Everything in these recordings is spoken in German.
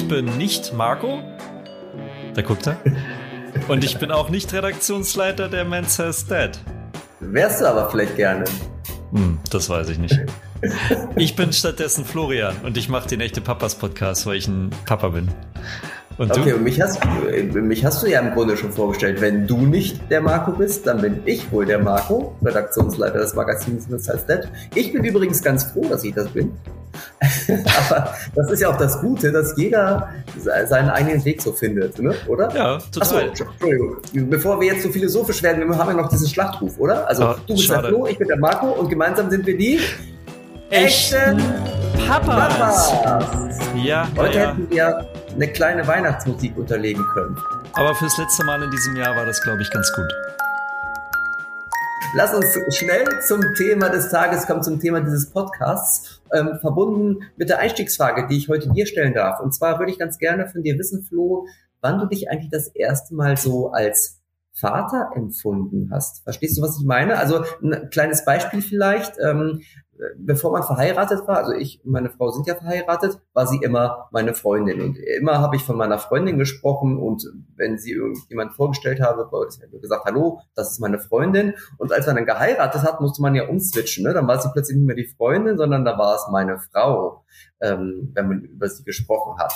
Ich bin nicht Marco. Da guckt er. Und ich bin auch nicht Redaktionsleiter der Man Says Dead. Wärst du aber vielleicht gerne. Hm, das weiß ich nicht. Ich bin stattdessen Florian und ich mache den echte Papas Podcast, weil ich ein Papa bin. Und okay, und mich hast, mich hast du ja im Grunde schon vorgestellt. Wenn du nicht der Marco bist, dann bin ich wohl der Marco, Redaktionsleiter des Magazins Miss That. Ich bin übrigens ganz froh, dass ich das bin. Aber das ist ja auch das Gute, dass jeder seinen eigenen Weg so findet, ne? oder? Ja, total. Achso, Entschuldigung. Bevor wir jetzt so philosophisch werden, wir haben ja noch diesen Schlachtruf, oder? Also oh, du bist schade. der Flo, ich bin der Marco und gemeinsam sind wir die echten Papas. Papas. Ja, Heute ja, hätten wir eine kleine Weihnachtsmusik unterlegen können. Aber fürs letzte Mal in diesem Jahr war das, glaube ich, ganz gut. Lass uns schnell zum Thema des Tages kommen, zum Thema dieses Podcasts, ähm, verbunden mit der Einstiegsfrage, die ich heute dir stellen darf. Und zwar würde ich ganz gerne von dir wissen, Flo, wann du dich eigentlich das erste Mal so als Vater empfunden hast. Verstehst du, was ich meine? Also ein kleines Beispiel vielleicht. Ähm, bevor man verheiratet war, also ich und meine Frau sind ja verheiratet, war sie immer meine Freundin. Und immer habe ich von meiner Freundin gesprochen und wenn sie irgendjemand vorgestellt habe, gesagt, hallo, das ist meine Freundin. Und als man dann geheiratet hat, musste man ja umswitchen. Ne? Dann war sie plötzlich nicht mehr die Freundin, sondern da war es meine Frau, ähm, wenn man über sie gesprochen hat.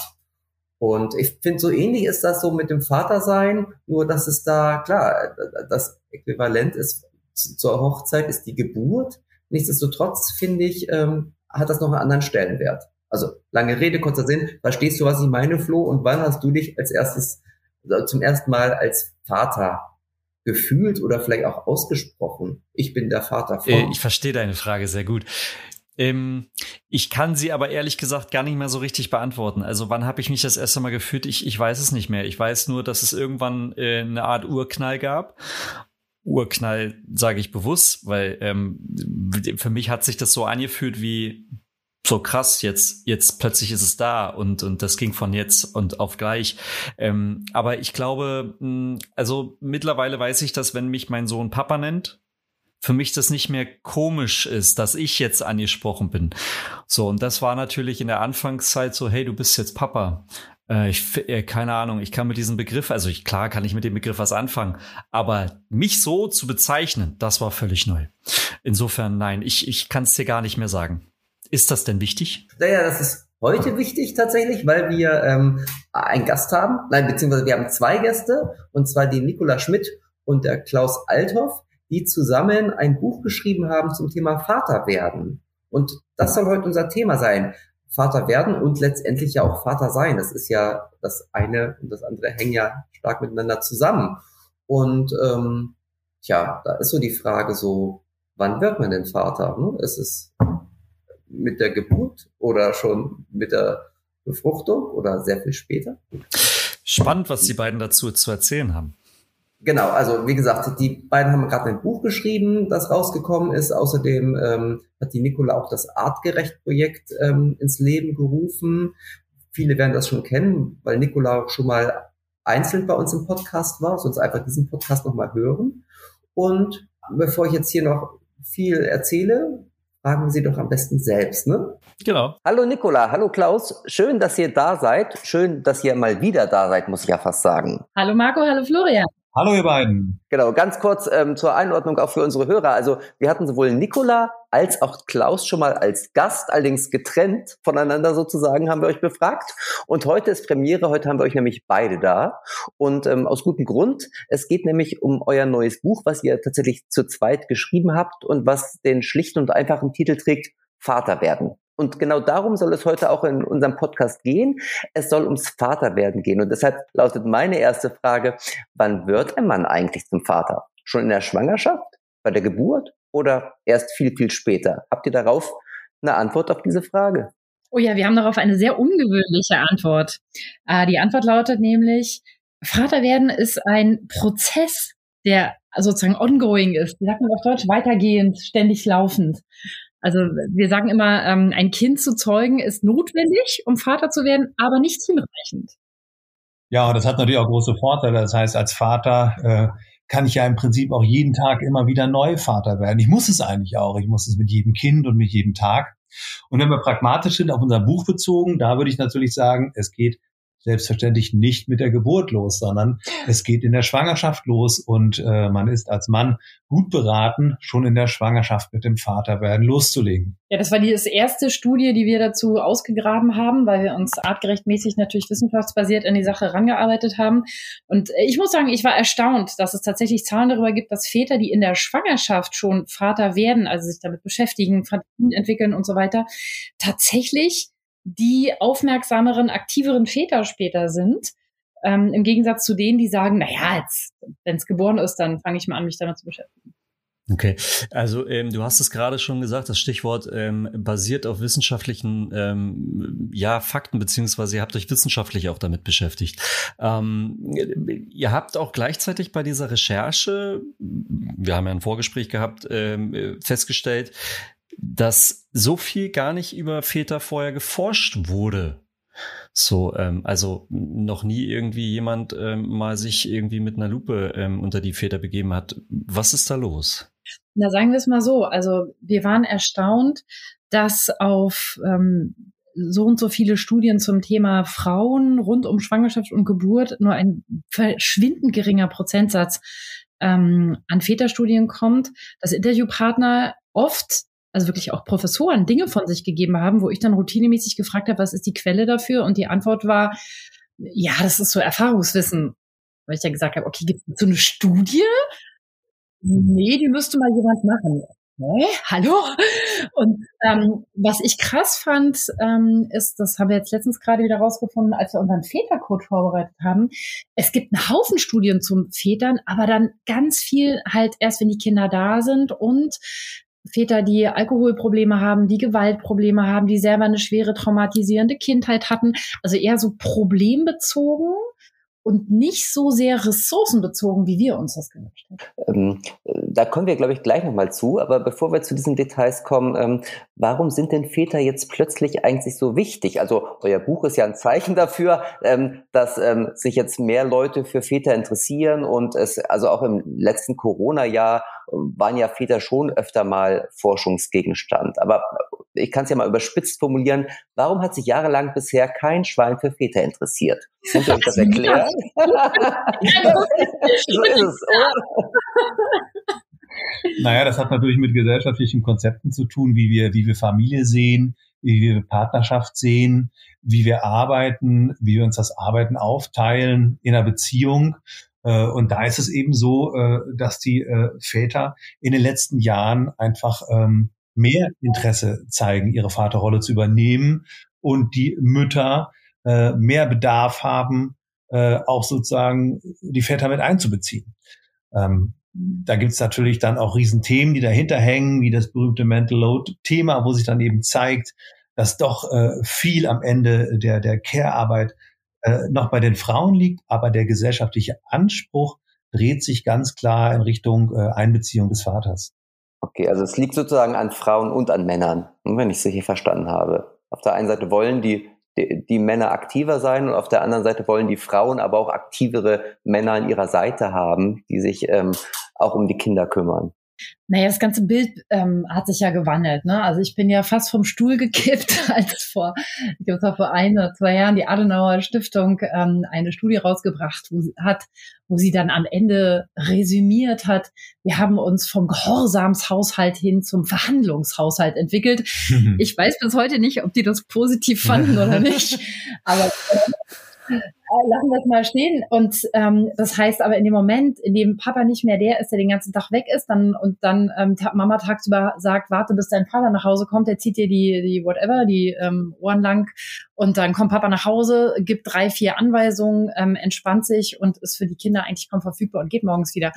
Und ich finde, so ähnlich ist das so mit dem Vatersein, nur dass es da, klar, das Äquivalent ist zur Hochzeit ist die Geburt. Nichtsdestotrotz finde ich, ähm, hat das noch einen anderen Stellenwert. Also lange Rede, kurzer Sinn. Verstehst du, was ich meine, Flo? Und wann hast du dich als erstes, also zum ersten Mal als Vater gefühlt oder vielleicht auch ausgesprochen? Ich bin der Vater von. Äh, ich verstehe deine Frage sehr gut. Ähm, ich kann sie aber ehrlich gesagt gar nicht mehr so richtig beantworten. Also wann habe ich mich das erste Mal gefühlt? Ich, ich weiß es nicht mehr. Ich weiß nur, dass es irgendwann äh, eine Art Urknall gab Urknall sage ich bewusst, weil ähm, für mich hat sich das so angefühlt wie so krass, jetzt, jetzt plötzlich ist es da und, und das ging von jetzt und auf gleich. Ähm, aber ich glaube, mh, also mittlerweile weiß ich, dass wenn mich mein Sohn Papa nennt, für mich das nicht mehr komisch ist, dass ich jetzt angesprochen bin. So, und das war natürlich in der Anfangszeit so, hey, du bist jetzt Papa. Äh, ich, äh, keine Ahnung, ich kann mit diesem Begriff, also ich, klar kann ich mit dem Begriff was anfangen, aber mich so zu bezeichnen, das war völlig neu. Insofern, nein, ich, ich kann es dir gar nicht mehr sagen. Ist das denn wichtig? Naja, das ist heute wichtig tatsächlich, weil wir ähm, einen Gast haben, nein, beziehungsweise wir haben zwei Gäste, und zwar den Nikola Schmidt und der Klaus Althoff, die zusammen ein Buch geschrieben haben zum Thema Vater werden. Und das soll heute unser Thema sein. Vater werden und letztendlich ja auch Vater sein. Das ist ja das eine und das andere hängen ja stark miteinander zusammen. Und ähm, tja, da ist so die Frage so, wann wird man denn Vater? Ne? Ist es mit der Geburt oder schon mit der Befruchtung oder sehr viel später? Spannend, was die beiden dazu zu erzählen haben. Genau, also wie gesagt, die beiden haben gerade ein Buch geschrieben, das rausgekommen ist. Außerdem ähm, hat die Nicola auch das Artgerecht-Projekt ähm, ins Leben gerufen. Viele werden das schon kennen, weil Nicola schon mal einzeln bei uns im Podcast war, sonst einfach diesen Podcast nochmal hören. Und bevor ich jetzt hier noch viel erzähle, fragen Sie doch am besten selbst, ne? Genau. Hallo Nicola, hallo Klaus. Schön, dass ihr da seid. Schön, dass ihr mal wieder da seid, muss ich ja fast sagen. Hallo Marco, hallo Florian. Hallo ihr beiden. Genau, ganz kurz ähm, zur Einordnung auch für unsere Hörer. Also wir hatten sowohl Nicola als auch Klaus schon mal als Gast, allerdings getrennt voneinander sozusagen, haben wir euch befragt. Und heute ist Premiere, heute haben wir euch nämlich beide da. Und ähm, aus gutem Grund. Es geht nämlich um euer neues Buch, was ihr tatsächlich zu zweit geschrieben habt und was den schlichten und einfachen Titel trägt, Vater werden. Und genau darum soll es heute auch in unserem Podcast gehen. Es soll ums Vaterwerden gehen. Und deshalb lautet meine erste Frage, wann wird ein Mann eigentlich zum Vater? Schon in der Schwangerschaft? Bei der Geburt? Oder erst viel, viel später? Habt ihr darauf eine Antwort auf diese Frage? Oh ja, wir haben darauf eine sehr ungewöhnliche Antwort. Äh, die Antwort lautet nämlich, Vaterwerden ist ein Prozess, der sozusagen ongoing ist. Wie sagt man auf Deutsch? Weitergehend, ständig laufend. Also wir sagen immer, ähm, ein Kind zu zeugen ist notwendig, um Vater zu werden, aber nicht hinreichend. Ja, das hat natürlich auch große Vorteile. Das heißt, als Vater äh, kann ich ja im Prinzip auch jeden Tag immer wieder neu Vater werden. Ich muss es eigentlich auch. Ich muss es mit jedem Kind und mit jedem Tag. Und wenn wir pragmatisch sind, auf unser Buch bezogen, da würde ich natürlich sagen, es geht selbstverständlich nicht mit der Geburt los, sondern es geht in der Schwangerschaft los und äh, man ist als Mann gut beraten, schon in der Schwangerschaft mit dem Vater werden loszulegen. Ja, das war die erste Studie, die wir dazu ausgegraben haben, weil wir uns artgerechtmäßig natürlich wissenschaftsbasiert an die Sache rangearbeitet haben. Und ich muss sagen, ich war erstaunt, dass es tatsächlich Zahlen darüber gibt, dass Väter, die in der Schwangerschaft schon Vater werden, also sich damit beschäftigen, entwickeln und so weiter, tatsächlich die aufmerksameren, aktiveren Väter später sind. Ähm, Im Gegensatz zu denen, die sagen, na ja, jetzt, wenn es geboren ist, dann fange ich mal an, mich damit zu beschäftigen. Okay, also ähm, du hast es gerade schon gesagt, das Stichwort ähm, basiert auf wissenschaftlichen ähm, ja, Fakten, beziehungsweise ihr habt euch wissenschaftlich auch damit beschäftigt. Ähm, ihr habt auch gleichzeitig bei dieser Recherche, wir haben ja ein Vorgespräch gehabt, ähm, festgestellt, dass so viel gar nicht über Väter vorher geforscht wurde. So, ähm, also noch nie irgendwie jemand ähm, mal sich irgendwie mit einer Lupe ähm, unter die Väter begeben hat. Was ist da los? Na, sagen wir es mal so. Also wir waren erstaunt, dass auf ähm, so und so viele Studien zum Thema Frauen rund um Schwangerschaft und Geburt nur ein verschwindend geringer Prozentsatz ähm, an Väterstudien kommt, dass Interviewpartner oft also wirklich auch Professoren Dinge von sich gegeben haben, wo ich dann routinemäßig gefragt habe, was ist die Quelle dafür? Und die Antwort war, ja, das ist so Erfahrungswissen. Weil ich ja gesagt habe, okay, gibt es so eine Studie? Nee, die müsste mal jemand machen. Hä? Hallo? Und ähm, was ich krass fand, ähm, ist, das haben wir jetzt letztens gerade wieder rausgefunden, als wir unseren Vätercode vorbereitet haben. Es gibt einen Haufen Studien zum Vätern, aber dann ganz viel halt erst, wenn die Kinder da sind und Väter, die Alkoholprobleme haben, die Gewaltprobleme haben, die selber eine schwere traumatisierende Kindheit hatten. Also eher so problembezogen und nicht so sehr ressourcenbezogen, wie wir uns das gewünscht hätten. Ähm, da kommen wir, glaube ich, gleich nochmal zu. Aber bevor wir zu diesen Details kommen, ähm, warum sind denn Väter jetzt plötzlich eigentlich so wichtig? Also euer Buch ist ja ein Zeichen dafür, ähm, dass ähm, sich jetzt mehr Leute für Väter interessieren und es, also auch im letzten Corona-Jahr waren ja Väter schon öfter mal Forschungsgegenstand. Aber ich kann es ja mal überspitzt formulieren, warum hat sich jahrelang bisher kein Schwein für Väter interessiert? Könnt ihr euch das erklären? so ist es, oder? Naja, das hat natürlich mit gesellschaftlichen Konzepten zu tun, wie wir, wie wir Familie sehen, wie wir Partnerschaft sehen, wie wir arbeiten, wie wir uns das Arbeiten aufteilen in einer Beziehung. Äh, und da ist es eben so, äh, dass die äh, Väter in den letzten Jahren einfach ähm, mehr Interesse zeigen, ihre Vaterrolle zu übernehmen und die Mütter mehr Bedarf haben, auch sozusagen die Väter mit einzubeziehen. Ähm, da gibt's natürlich dann auch Riesenthemen, die dahinter hängen, wie das berühmte Mental Load-Thema, wo sich dann eben zeigt, dass doch viel am Ende der, der Care-Arbeit äh, noch bei den Frauen liegt, aber der gesellschaftliche Anspruch dreht sich ganz klar in Richtung äh, Einbeziehung des Vaters. Okay, also es liegt sozusagen an Frauen und an Männern, wenn ich es richtig verstanden habe. Auf der einen Seite wollen die, die, die, Männer aktiver sein und auf der anderen Seite wollen die Frauen aber auch aktivere Männer an ihrer Seite haben, die sich ähm, auch um die Kinder kümmern. Naja, das ganze Bild ähm, hat sich ja gewandelt. Ne? Also ich bin ja fast vom Stuhl gekippt, als vor, ich glaube, vor ein oder zwei Jahren die Adenauer Stiftung ähm, eine Studie rausgebracht wo sie, hat, wo sie dann am Ende resümiert hat, wir haben uns vom Gehorsamshaushalt hin zum Verhandlungshaushalt entwickelt. Ich weiß bis heute nicht, ob die das positiv fanden oder nicht, aber äh, lassen wir es mal stehen. Und ähm, das heißt aber in dem Moment, in dem Papa nicht mehr der ist, der den ganzen Tag weg ist, dann und dann ähm, Mama tagsüber sagt, warte, bis dein Vater nach Hause kommt, der zieht dir die, die whatever, die ähm, Ohren lang und dann kommt Papa nach Hause, gibt drei, vier Anweisungen, ähm, entspannt sich und ist für die Kinder eigentlich kaum verfügbar und geht morgens wieder.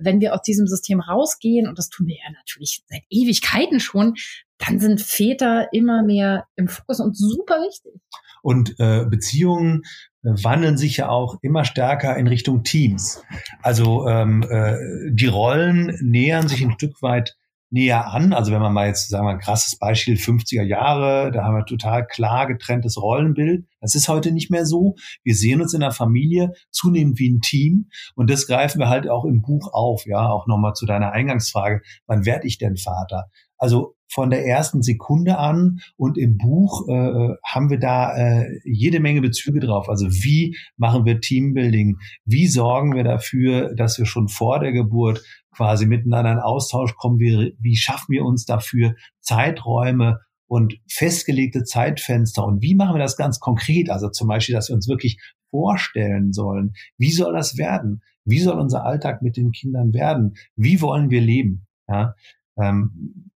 Wenn wir aus diesem System rausgehen, und das tun wir ja natürlich seit Ewigkeiten schon, dann sind Väter immer mehr im Fokus und super wichtig. Und äh, Beziehungen äh, wandeln sich ja auch immer stärker in Richtung Teams. Also ähm, äh, die Rollen nähern sich ein Stück weit näher an. Also wenn man mal jetzt, sagen wir ein krasses Beispiel 50er Jahre, da haben wir total klar getrenntes Rollenbild. Das ist heute nicht mehr so. Wir sehen uns in der Familie zunehmend wie ein Team und das greifen wir halt auch im Buch auf. Ja, auch nochmal zu deiner Eingangsfrage. Wann werde ich denn Vater? Also von der ersten Sekunde an und im Buch äh, haben wir da äh, jede Menge Bezüge drauf. Also wie machen wir Teambuilding? Wie sorgen wir dafür, dass wir schon vor der Geburt quasi miteinander in Austausch kommen? Wie, wie schaffen wir uns dafür Zeiträume und festgelegte Zeitfenster? Und wie machen wir das ganz konkret? Also zum Beispiel, dass wir uns wirklich vorstellen sollen. Wie soll das werden? Wie soll unser Alltag mit den Kindern werden? Wie wollen wir leben? Ja, ähm,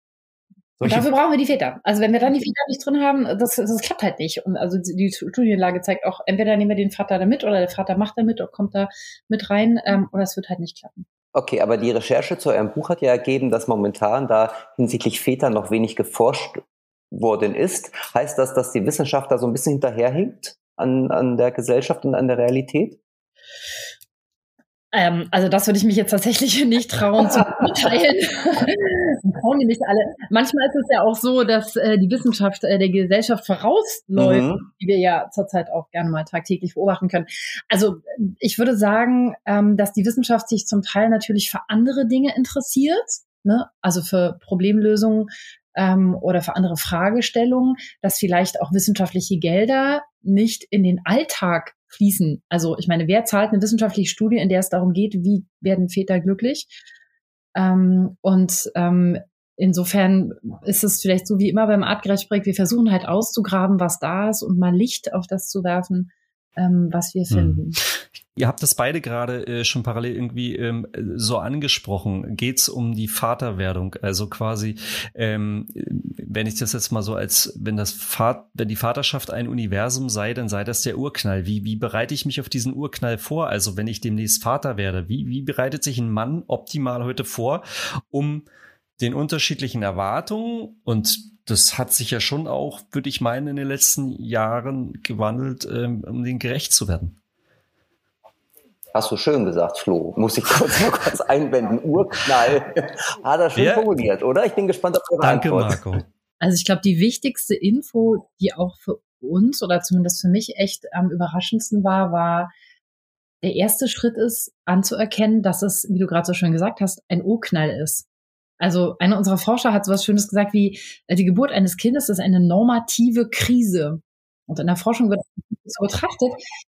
dafür brauchen wir die Väter. Also wenn wir dann die Väter nicht drin haben, das, das klappt halt nicht. Und also die Studienlage zeigt auch, entweder nehmen wir den Vater da mit oder der Vater macht da mit oder kommt da mit rein ähm, oder es wird halt nicht klappen. Okay, aber die Recherche zu eurem Buch hat ja ergeben, dass momentan da hinsichtlich Väter noch wenig geforscht worden ist. Heißt das, dass die Wissenschaft da so ein bisschen hinterherhinkt an, an der Gesellschaft und an der Realität? Ähm, also das würde ich mich jetzt tatsächlich nicht trauen zu teilen. trauen die nicht alle. Manchmal ist es ja auch so, dass äh, die Wissenschaft äh, der Gesellschaft vorausläuft, mhm. die wir ja zurzeit auch gerne mal tagtäglich beobachten können. Also ich würde sagen, ähm, dass die Wissenschaft sich zum Teil natürlich für andere Dinge interessiert, ne? also für Problemlösungen ähm, oder für andere Fragestellungen, dass vielleicht auch wissenschaftliche Gelder nicht in den Alltag fließen. Also ich meine, wer zahlt eine wissenschaftliche Studie, in der es darum geht, wie werden Väter glücklich? Ähm, und ähm, insofern ist es vielleicht so wie immer beim Artgerecht-Projekt, wir versuchen halt auszugraben, was da ist und mal Licht auf das zu werfen, ähm, was wir hm. finden. Ihr habt das beide gerade äh, schon parallel irgendwie ähm, so angesprochen. Geht's um die Vaterwerdung? Also quasi, ähm, wenn ich das jetzt mal so als, wenn das Vat wenn die Vaterschaft ein Universum sei, dann sei das der Urknall. Wie, wie bereite ich mich auf diesen Urknall vor? Also wenn ich demnächst Vater werde, wie, wie bereitet sich ein Mann optimal heute vor, um den unterschiedlichen Erwartungen und das hat sich ja schon auch, würde ich meinen, in den letzten Jahren gewandelt, ähm, um den gerecht zu werden. Hast du schön gesagt, Flo. Muss ich kurz mal kurz einwenden. Urknall. Hat er schön ja. formuliert, oder? Ich bin gespannt auf eure Danke, Antwort. Marco. Also ich glaube, die wichtigste Info, die auch für uns oder zumindest für mich echt am überraschendsten war, war, der erste Schritt ist, anzuerkennen, dass es, wie du gerade so schön gesagt hast, ein Urknall ist. Also einer unserer Forscher hat so was Schönes gesagt wie, äh, die Geburt eines Kindes ist eine normative Krise. Und in der Forschung wird so betrachtet,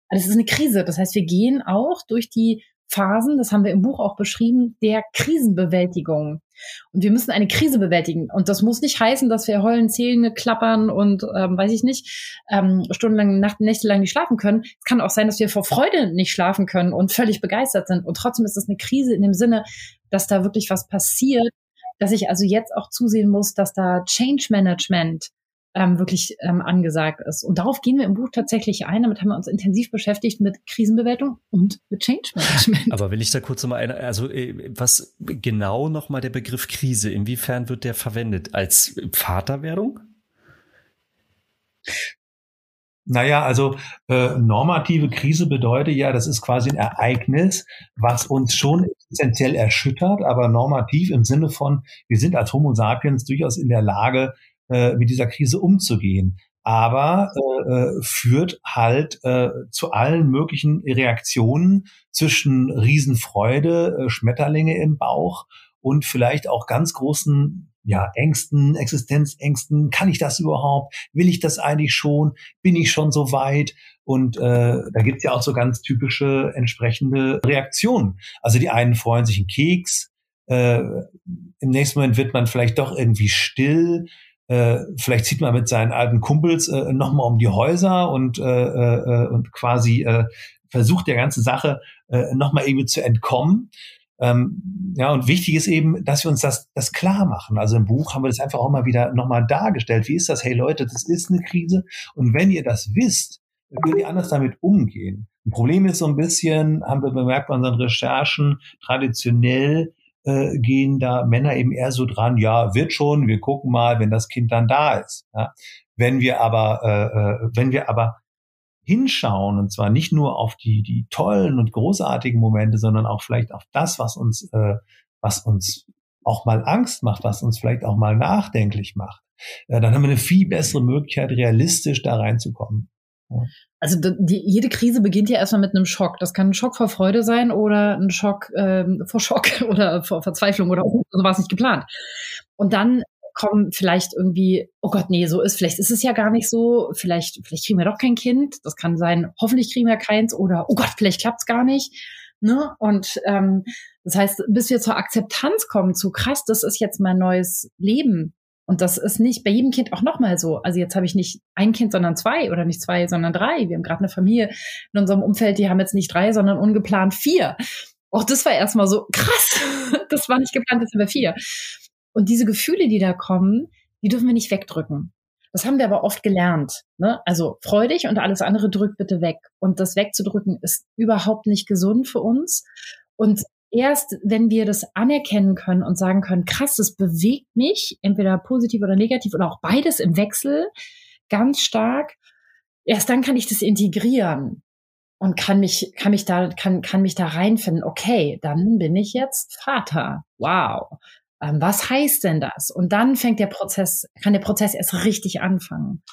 es ist eine Krise. Das heißt, wir gehen auch durch die Phasen, das haben wir im Buch auch beschrieben, der Krisenbewältigung. Und wir müssen eine Krise bewältigen. Und das muss nicht heißen, dass wir heulen, Zähne klappern und ähm, weiß ich nicht, ähm, stundenlang, Nacht, nächtelang nicht schlafen können. Es kann auch sein, dass wir vor Freude nicht schlafen können und völlig begeistert sind. Und trotzdem ist es eine Krise in dem Sinne, dass da wirklich was passiert, dass ich also jetzt auch zusehen muss, dass da Change Management ähm, wirklich ähm, angesagt ist. Und darauf gehen wir im Buch tatsächlich ein. Damit haben wir uns intensiv beschäftigt mit Krisenbewältigung und mit Change Management. Aber will ich da kurz nochmal eine, also äh, was genau nochmal der Begriff Krise, inwiefern wird der verwendet? Als Vaterwerdung? Naja, also äh, normative Krise bedeutet ja, das ist quasi ein Ereignis, was uns schon essentiell erschüttert, aber normativ im Sinne von, wir sind als Homo sapiens durchaus in der Lage, äh, mit dieser Krise umzugehen. Aber äh, äh, führt halt äh, zu allen möglichen Reaktionen zwischen Riesenfreude, äh, Schmetterlinge im Bauch und vielleicht auch ganz großen ja, Ängsten, Existenzängsten. Kann ich das überhaupt? Will ich das eigentlich schon? Bin ich schon so weit? Und äh, da gibt's ja auch so ganz typische entsprechende Reaktionen. Also die einen freuen sich einen Keks, äh, im nächsten Moment wird man vielleicht doch irgendwie still, äh, vielleicht zieht man mit seinen alten Kumpels äh, nochmal um die Häuser und, äh, äh, und quasi äh, versucht der ganzen Sache äh, nochmal irgendwie zu entkommen. Ähm, ja, und wichtig ist eben, dass wir uns das, das klar machen. Also im Buch haben wir das einfach auch mal wieder nochmal dargestellt. Wie ist das? Hey Leute, das ist eine Krise. Und wenn ihr das wisst, dann könnt ihr anders damit umgehen. Ein Problem ist so ein bisschen, haben wir bemerkt bei unseren Recherchen, traditionell äh, gehen da Männer eben eher so dran, ja, wird schon, wir gucken mal, wenn das Kind dann da ist. Ja. Wenn wir aber, äh, äh, wenn wir aber hinschauen, und zwar nicht nur auf die, die tollen und großartigen Momente, sondern auch vielleicht auf das, was uns, äh, was uns auch mal Angst macht, was uns vielleicht auch mal nachdenklich macht, äh, dann haben wir eine viel bessere Möglichkeit, realistisch da reinzukommen. Also die, jede Krise beginnt ja erstmal mit einem Schock. Das kann ein Schock vor Freude sein oder ein Schock ähm, vor Schock oder vor Verzweiflung oder sowas nicht geplant. Und dann kommen vielleicht irgendwie, oh Gott, nee, so ist, vielleicht ist es ja gar nicht so, vielleicht, vielleicht kriegen wir doch kein Kind, das kann sein, hoffentlich kriegen wir keins oder oh Gott, vielleicht klappt's gar nicht. Ne? Und ähm, das heißt, bis wir zur Akzeptanz kommen, zu krass, das ist jetzt mein neues Leben. Und das ist nicht bei jedem Kind auch nochmal so. Also jetzt habe ich nicht ein Kind, sondern zwei oder nicht zwei, sondern drei. Wir haben gerade eine Familie in unserem Umfeld, die haben jetzt nicht drei, sondern ungeplant vier. Auch das war erstmal so krass. Das war nicht geplant, das haben wir vier. Und diese Gefühle, die da kommen, die dürfen wir nicht wegdrücken. Das haben wir aber oft gelernt. Ne? Also freudig und alles andere drückt bitte weg. Und das wegzudrücken ist überhaupt nicht gesund für uns. Und erst, wenn wir das anerkennen können und sagen können, krass, das bewegt mich, entweder positiv oder negativ oder auch beides im Wechsel, ganz stark, erst dann kann ich das integrieren und kann mich, kann mich da, kann, kann mich da reinfinden. Okay, dann bin ich jetzt Vater. Wow. Ähm, was heißt denn das? Und dann fängt der Prozess, kann der Prozess erst richtig anfangen.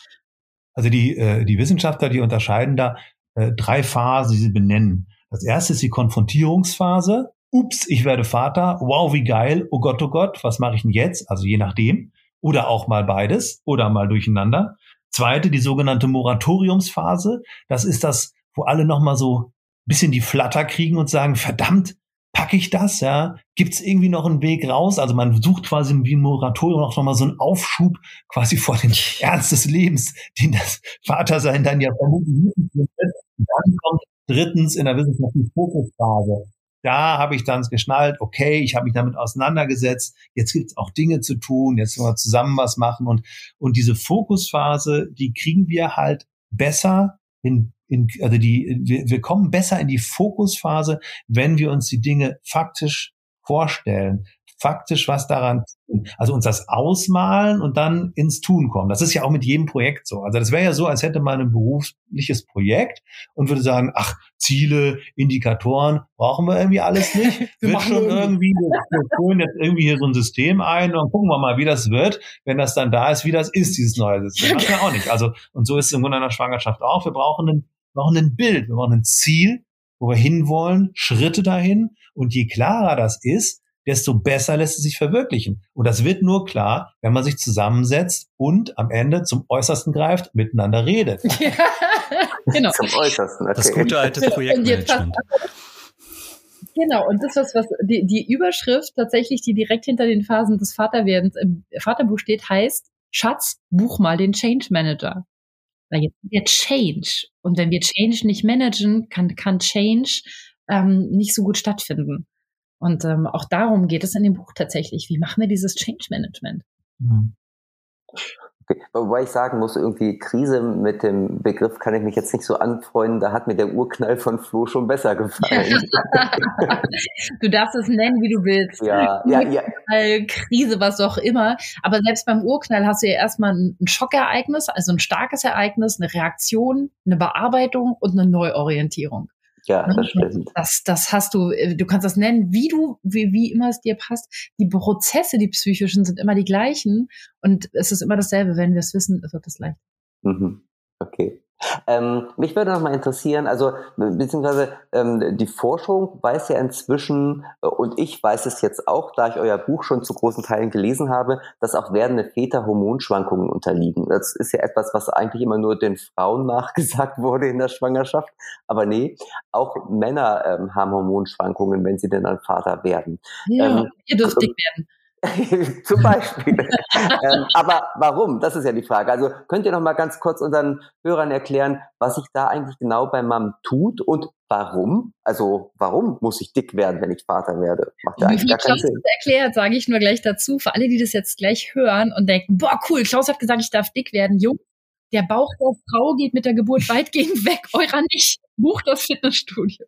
Also die, äh, die Wissenschaftler, die unterscheiden da äh, drei Phasen, die sie benennen. Das erste ist die Konfrontierungsphase. Ups, ich werde Vater. Wow, wie geil. Oh Gott, oh Gott, was mache ich denn jetzt? Also je nachdem. Oder auch mal beides oder mal durcheinander. Zweite, die sogenannte Moratoriumsphase. Das ist das, wo alle nochmal so bisschen die Flatter kriegen und sagen, verdammt, packe ich das, ja? Gibt es irgendwie noch einen Weg raus? Also man sucht quasi wie ein Moratorium auch nochmal so einen Aufschub quasi vor dem Ernst des Lebens, den das Vatersein dann ja vermutlich Und dann kommt drittens in der Wissenschaft die Fokusphase. Da habe ich dann geschnallt, okay, ich habe mich damit auseinandergesetzt, jetzt gibt es auch Dinge zu tun, jetzt wollen wir zusammen was machen. Und, und diese Fokusphase, die kriegen wir halt besser in in, also die, wir, wir kommen besser in die Fokusphase, wenn wir uns die Dinge faktisch vorstellen, faktisch was daran tun. Also uns das ausmalen und dann ins Tun kommen. Das ist ja auch mit jedem Projekt so. Also das wäre ja so, als hätte man ein berufliches Projekt und würde sagen, ach, Ziele, Indikatoren, brauchen wir irgendwie alles nicht. wir wird schon irgendwie, wir holen jetzt irgendwie hier so ein System ein und gucken wir mal, wie das wird, wenn das dann da ist, wie das ist, dieses neue System. Das ja auch nicht. Also, und so ist es im Grunde einer Schwangerschaft auch. Wir brauchen ein, wir brauchen ein Bild, wir brauchen ein Ziel, wo wir hinwollen, Schritte dahin. Und je klarer das ist, desto besser lässt es sich verwirklichen. Und das wird nur klar, wenn man sich zusammensetzt und am Ende zum Äußersten greift, miteinander redet. Ja, genau. Zum Äußersten. Okay. Das gute alte Projektmanagement. Genau, und das ist was, die, die Überschrift tatsächlich, die direkt hinter den Phasen des Vaterwerdens im Vaterbuch steht, heißt, Schatz, buch mal den Change Manager. Weil jetzt der Change. Und wenn wir Change nicht managen, kann, kann Change ähm, nicht so gut stattfinden. Und ähm, auch darum geht es in dem Buch tatsächlich. Wie machen wir dieses Change Management? Mhm. Okay. Wobei ich sagen muss, irgendwie Krise mit dem Begriff kann ich mich jetzt nicht so anfreunden. Da hat mir der Urknall von Flo schon besser gefallen. du darfst es nennen, wie du willst. Ja, ja, ja. Krise, was auch immer. Aber selbst beim Urknall hast du ja erstmal ein Schockereignis, also ein starkes Ereignis, eine Reaktion, eine Bearbeitung und eine Neuorientierung. Ja, das stimmt. Das, das hast du, äh, du kannst das nennen, wie du, wie, wie immer es dir passt. Die Prozesse, die psychischen, sind immer die gleichen und es ist immer dasselbe. Wenn wir es wissen, wird es leicht. Mhm. Okay. Ähm, mich würde noch mal interessieren, also beziehungsweise ähm, die Forschung weiß ja inzwischen äh, und ich weiß es jetzt auch, da ich euer Buch schon zu großen Teilen gelesen habe, dass auch werdende Väter Hormonschwankungen unterliegen. Das ist ja etwas, was eigentlich immer nur den Frauen nachgesagt wurde in der Schwangerschaft, aber nee, auch Männer ähm, haben Hormonschwankungen, wenn sie denn dann Vater werden. Ja, ähm, ihr dürft dick werden. Zum Beispiel. ähm, aber warum? Das ist ja die Frage. Also könnt ihr noch mal ganz kurz unseren Hörern erklären, was sich da eigentlich genau beim Mom tut und warum? Also warum muss ich dick werden, wenn ich Vater werde? Macht ja eigentlich gar keinen Sinn. erklärt, sage ich nur gleich dazu, für alle, die das jetzt gleich hören und denken, boah, cool, Klaus hat gesagt, ich darf dick werden. Jo, der Bauch der Frau geht mit der Geburt weitgehend weg, eurer nicht. Bucht das Fitnessstudio.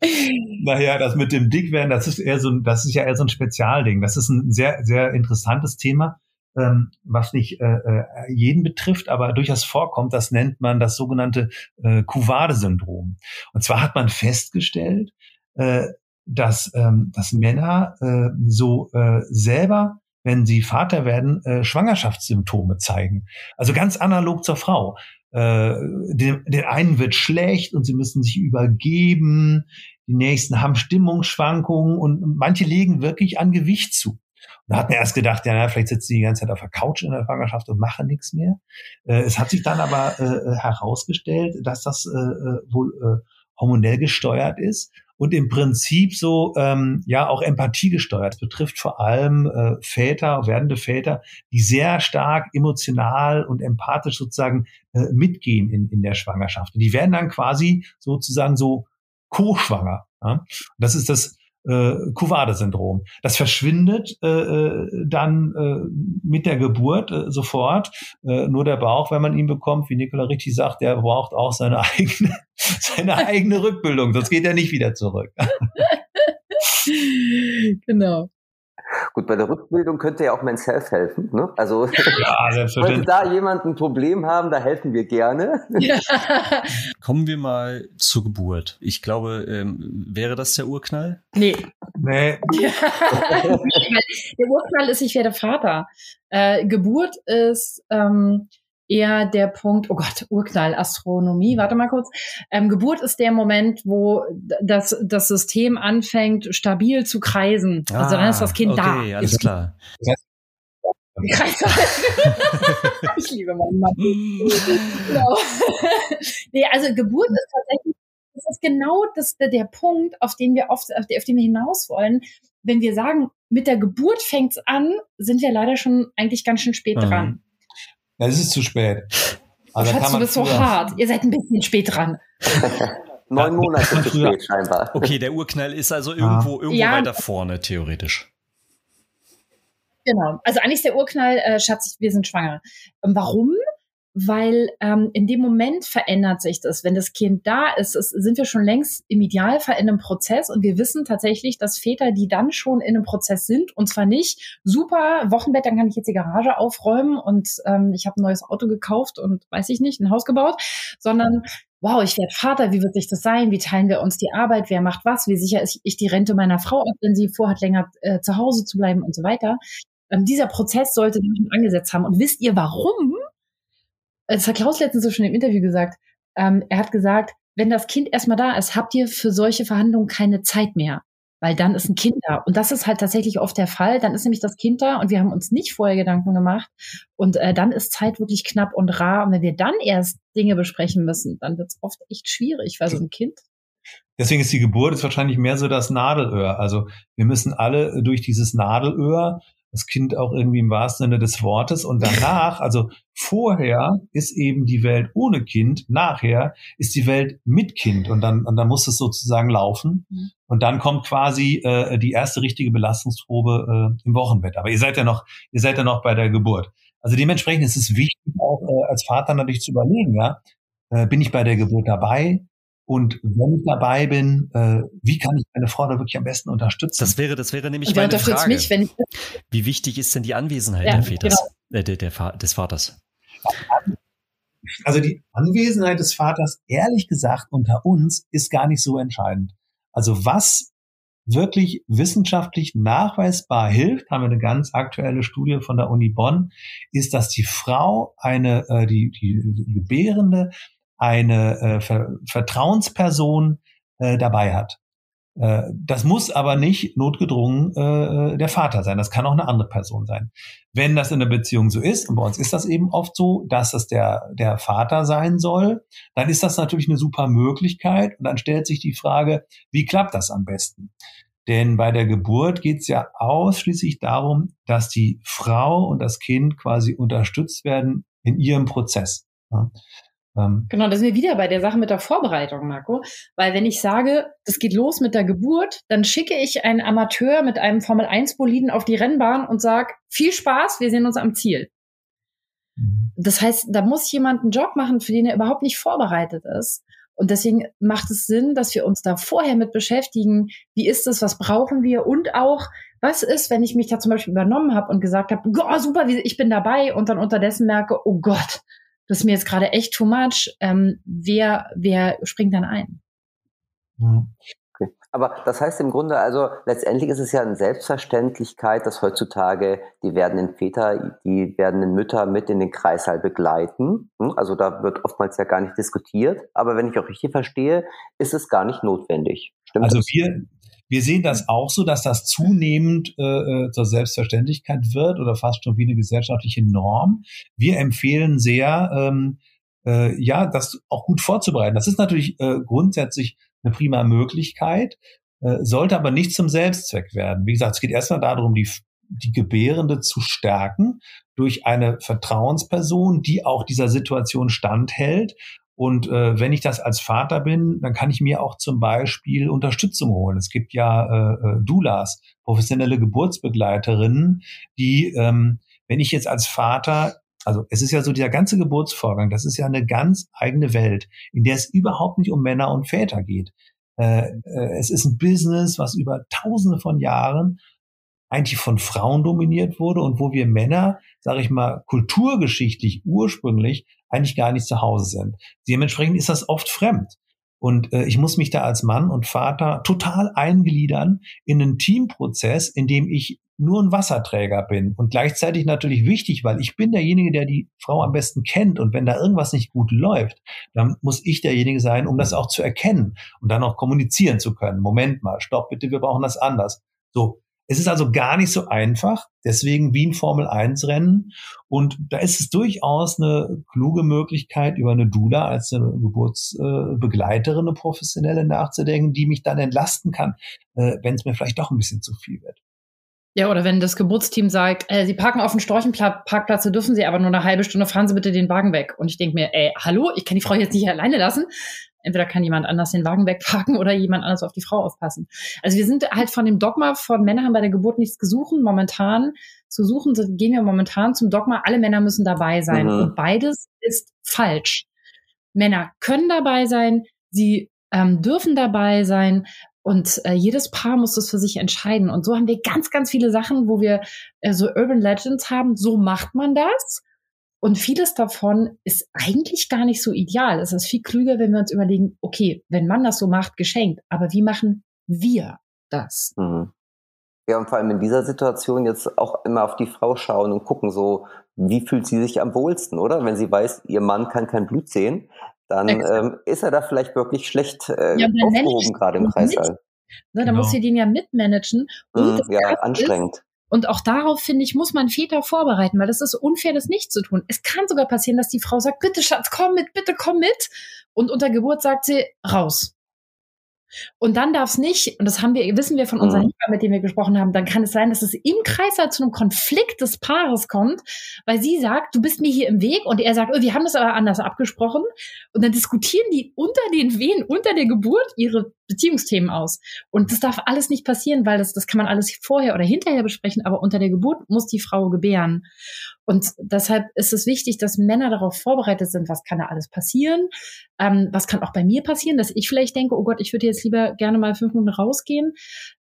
Naja, das mit dem Dickwerden, das ist eher so, das ist ja eher so ein Spezialding. Das ist ein sehr, sehr interessantes Thema, ähm, was nicht äh, äh, jeden betrifft, aber durchaus vorkommt. Das nennt man das sogenannte äh, Kuvade-Syndrom. Und zwar hat man festgestellt, äh, dass, ähm, dass Männer äh, so äh, selber wenn sie Vater werden, äh, Schwangerschaftssymptome zeigen. Also ganz analog zur Frau. Äh, den, den einen wird schlecht und sie müssen sich übergeben, die nächsten haben Stimmungsschwankungen und manche legen wirklich an Gewicht zu. Und da hat mir erst gedacht, ja, vielleicht sitzt sie die ganze Zeit auf der Couch in der Schwangerschaft und mache nichts mehr. Äh, es hat sich dann aber äh, herausgestellt, dass das äh, äh wohl äh, hormonell gesteuert ist und im Prinzip so ähm, ja auch Empathie gesteuert. Das betrifft vor allem äh, Väter, werdende Väter, die sehr stark emotional und empathisch sozusagen äh, mitgehen in, in der Schwangerschaft. Und die werden dann quasi sozusagen so co-schwanger. Ja? Das ist das äh, Kuvade-Syndrom. Das verschwindet äh, äh, dann äh, mit der Geburt äh, sofort. Äh, nur der Bauch, wenn man ihn bekommt, wie Nicola richtig sagt, der braucht auch seine eigene, seine eigene Rückbildung. Sonst geht er nicht wieder zurück. genau. Gut, bei der Rückbildung könnte ja auch mein Self helfen. Ne? Also ja, sollte da jemand ein Problem haben, da helfen wir gerne. Ja. Kommen wir mal zur Geburt. Ich glaube, ähm, wäre das der Urknall? Nee. Nee. der Urknall ist, ich werde Vater. Äh, Geburt ist ähm, eher der Punkt, oh Gott, Urknall, Astronomie, warte mal kurz. Ähm, Geburt ist der Moment, wo das, das System anfängt, stabil zu kreisen. Ah, also dann ist das Kind okay, da. Okay, alles klar. ich liebe meinen Mann. genau. nee, also Geburt ist tatsächlich, das ist genau das, der Punkt, auf den wir oft, auf den wir hinaus wollen. Wenn wir sagen, mit der Geburt fängt's an, sind wir leider schon eigentlich ganz schön spät mhm. dran. Ja, es ist zu spät. Also Schatz, du bist so hart. Ihr seid ein bisschen spät dran. Neun Monate zu spät scheinbar. Okay, der Urknall ist also irgendwo, irgendwo ja. weiter vorne, theoretisch. Genau. Also eigentlich ist der Urknall, äh, Schatz, wir sind schwanger. Warum? Weil ähm, in dem Moment verändert sich das. Wenn das Kind da ist, ist, sind wir schon längst im Idealfall in einem Prozess und wir wissen tatsächlich, dass Väter, die dann schon in einem Prozess sind, und zwar nicht super Wochenbett, dann kann ich jetzt die Garage aufräumen und ähm, ich habe ein neues Auto gekauft und weiß ich nicht, ein Haus gebaut, sondern wow, ich werde Vater, wie wird sich das sein? Wie teilen wir uns die Arbeit? Wer macht was? Wie sicher ist ich die Rente meiner Frau wenn sie vorhat, länger äh, zu Hause zu bleiben und so weiter? Ähm, dieser Prozess sollte schon angesetzt haben. Und wisst ihr warum? Das hat Klaus letztens so schon im Interview gesagt, ähm, er hat gesagt, wenn das Kind erstmal da ist, habt ihr für solche Verhandlungen keine Zeit mehr. Weil dann ist ein Kind da. Und das ist halt tatsächlich oft der Fall. Dann ist nämlich das Kind da und wir haben uns nicht vorher Gedanken gemacht. Und äh, dann ist Zeit wirklich knapp und rar. Und wenn wir dann erst Dinge besprechen müssen, dann wird es oft echt schwierig, weil so ein Kind Deswegen ist die Geburt ist wahrscheinlich mehr so das Nadelöhr. Also wir müssen alle durch dieses Nadelöhr das Kind auch irgendwie im wahrsten Sinne des Wortes. Und danach, also vorher ist eben die Welt ohne Kind, nachher ist die Welt mit Kind. Und dann, und dann muss es sozusagen laufen. Mhm. Und dann kommt quasi äh, die erste richtige Belastungsprobe äh, im Wochenbett. Aber ihr seid ja noch, ihr seid ja noch bei der Geburt. Also dementsprechend ist es wichtig, auch äh, als Vater natürlich zu überlegen, ja, äh, bin ich bei der Geburt dabei? Und wenn ich dabei bin, äh, wie kann ich meine Frau da wirklich am besten unterstützen? Das wäre, das wäre nämlich meine Frage. Mich, wenn ich wie wichtig ist denn die Anwesenheit ja, der Väters, genau. äh, der, der, des Vaters? Also die Anwesenheit des Vaters, ehrlich gesagt, unter uns ist gar nicht so entscheidend. Also was wirklich wissenschaftlich nachweisbar hilft, haben wir eine ganz aktuelle Studie von der Uni Bonn, ist, dass die Frau eine, äh, die, die, die Gebärende eine äh, Ver Vertrauensperson äh, dabei hat. Äh, das muss aber nicht notgedrungen äh, der Vater sein. Das kann auch eine andere Person sein. Wenn das in der Beziehung so ist, und bei uns ist das eben oft so, dass es der, der Vater sein soll, dann ist das natürlich eine super Möglichkeit. Und dann stellt sich die Frage, wie klappt das am besten? Denn bei der Geburt geht es ja ausschließlich darum, dass die Frau und das Kind quasi unterstützt werden in ihrem Prozess. Ja. Ähm, genau, da sind wir wieder bei der Sache mit der Vorbereitung, Marco. Weil wenn ich sage, das geht los mit der Geburt, dann schicke ich einen Amateur mit einem Formel-1-Boliden auf die Rennbahn und sage, viel Spaß, wir sehen uns am Ziel. Mhm. Das heißt, da muss jemand einen Job machen, für den er überhaupt nicht vorbereitet ist. Und deswegen macht es Sinn, dass wir uns da vorher mit beschäftigen, wie ist es, was brauchen wir und auch, was ist, wenn ich mich da zum Beispiel übernommen habe und gesagt habe, oh, super, ich bin dabei und dann unterdessen merke, oh Gott, das ist mir jetzt gerade echt too much. Ähm, wer, wer springt dann ein? Okay. Aber das heißt im Grunde, also letztendlich ist es ja eine Selbstverständlichkeit, dass heutzutage die werdenden Väter, die werdenden Mütter mit in den Kreißsaal begleiten. Hm? Also da wird oftmals ja gar nicht diskutiert. Aber wenn ich auch richtig verstehe, ist es gar nicht notwendig. Stimmt also das? wir, Wir sehen das auch so, dass das zunehmend äh, zur Selbstverständlichkeit wird oder fast schon wie eine gesellschaftliche Norm. Wir empfehlen sehr, ähm, äh, ja, das auch gut vorzubereiten. Das ist natürlich äh, grundsätzlich eine prima Möglichkeit, äh, sollte aber nicht zum Selbstzweck werden. Wie gesagt, es geht erstmal darum, die, die Gebärende zu stärken durch eine Vertrauensperson, die auch dieser Situation standhält. Und äh, wenn ich das als Vater bin, dann kann ich mir auch zum Beispiel Unterstützung holen. Es gibt ja äh, äh Doulas, professionelle Geburtsbegleiterinnen, die, ähm, wenn ich jetzt als Vater also es ist ja so dieser ganze Geburtsvorgang, das ist ja eine ganz eigene Welt, in der es überhaupt nicht um Männer und Väter geht. Äh, äh, es ist ein Business, was über Tausende von Jahren eigentlich von Frauen dominiert wurde und wo wir Männer, sage ich mal, kulturgeschichtlich ursprünglich eigentlich gar nicht zu Hause sind. Dementsprechend ist das oft fremd. Und äh, ich muss mich da als Mann und Vater total eingliedern in einen Teamprozess, in dem ich nur ein Wasserträger bin und gleichzeitig natürlich wichtig, weil ich bin derjenige, der die Frau am besten kennt und wenn da irgendwas nicht gut läuft, dann muss ich derjenige sein, um das auch zu erkennen und dann auch kommunizieren zu können. Moment mal, stopp bitte, wir brauchen das anders. So. Es ist also gar nicht so einfach, deswegen wie ein Formel 1 Rennen und da ist es durchaus eine kluge Möglichkeit über eine Dula als eine Geburtsbegleiterin, eine professionelle nachzudenken, die mich dann entlasten kann, äh, wenn es mir vielleicht doch ein bisschen zu viel wird. Ja, oder wenn das Geburtsteam sagt, äh, Sie parken auf dem Storchenparkplatz, da dürfen Sie aber nur eine halbe Stunde, fahren Sie bitte den Wagen weg. Und ich denke mir, ey, hallo, ich kann die Frau jetzt nicht alleine lassen. Entweder kann jemand anders den Wagen wegparken oder jemand anders auf die Frau aufpassen. Also wir sind halt von dem Dogma von Männer haben bei der Geburt nichts gesucht. Momentan zu suchen, gehen wir momentan zum Dogma, alle Männer müssen dabei sein. Mhm. Und beides ist falsch. Männer können dabei sein, sie ähm, dürfen dabei sein, und äh, jedes Paar muss das für sich entscheiden. Und so haben wir ganz, ganz viele Sachen, wo wir äh, so Urban Legends haben. So macht man das. Und vieles davon ist eigentlich gar nicht so ideal. Es ist viel klüger, wenn wir uns überlegen, okay, wenn man das so macht, geschenkt. Aber wie machen wir das? Mhm. Ja, und vor allem in dieser Situation jetzt auch immer auf die Frau schauen und gucken, so, wie fühlt sie sich am wohlsten, oder? Wenn sie weiß, ihr Mann kann kein Blut sehen, dann ähm, ist er da vielleicht wirklich schlecht äh, ja, aufgehoben, gerade im Kreißsaal. Ne, da genau. muss sie den ja mitmanagen. Und mm, ja, anstrengend. Ist, und auch darauf, finde ich, muss man Väter vorbereiten, weil das ist unfair, das nicht zu tun. Es kann sogar passieren, dass die Frau sagt, bitte Schatz, komm mit, bitte komm mit. Und unter Geburt sagt sie, raus. Und dann darf es nicht, und das haben wir, wissen wir von unseren mhm. Mit denen wir gesprochen haben, dann kann es sein, dass es im Kreis zu einem Konflikt des Paares kommt, weil sie sagt, du bist mir hier im Weg und er sagt, oh, wir haben das aber anders abgesprochen. Und dann diskutieren die unter den Wehen, unter der Geburt ihre Beziehungsthemen aus. Und das darf alles nicht passieren, weil das, das kann man alles vorher oder hinterher besprechen, aber unter der Geburt muss die Frau gebären. Und deshalb ist es wichtig, dass Männer darauf vorbereitet sind, was kann da alles passieren, ähm, was kann auch bei mir passieren, dass ich vielleicht denke, oh Gott, ich würde jetzt lieber gerne mal fünf Minuten rausgehen.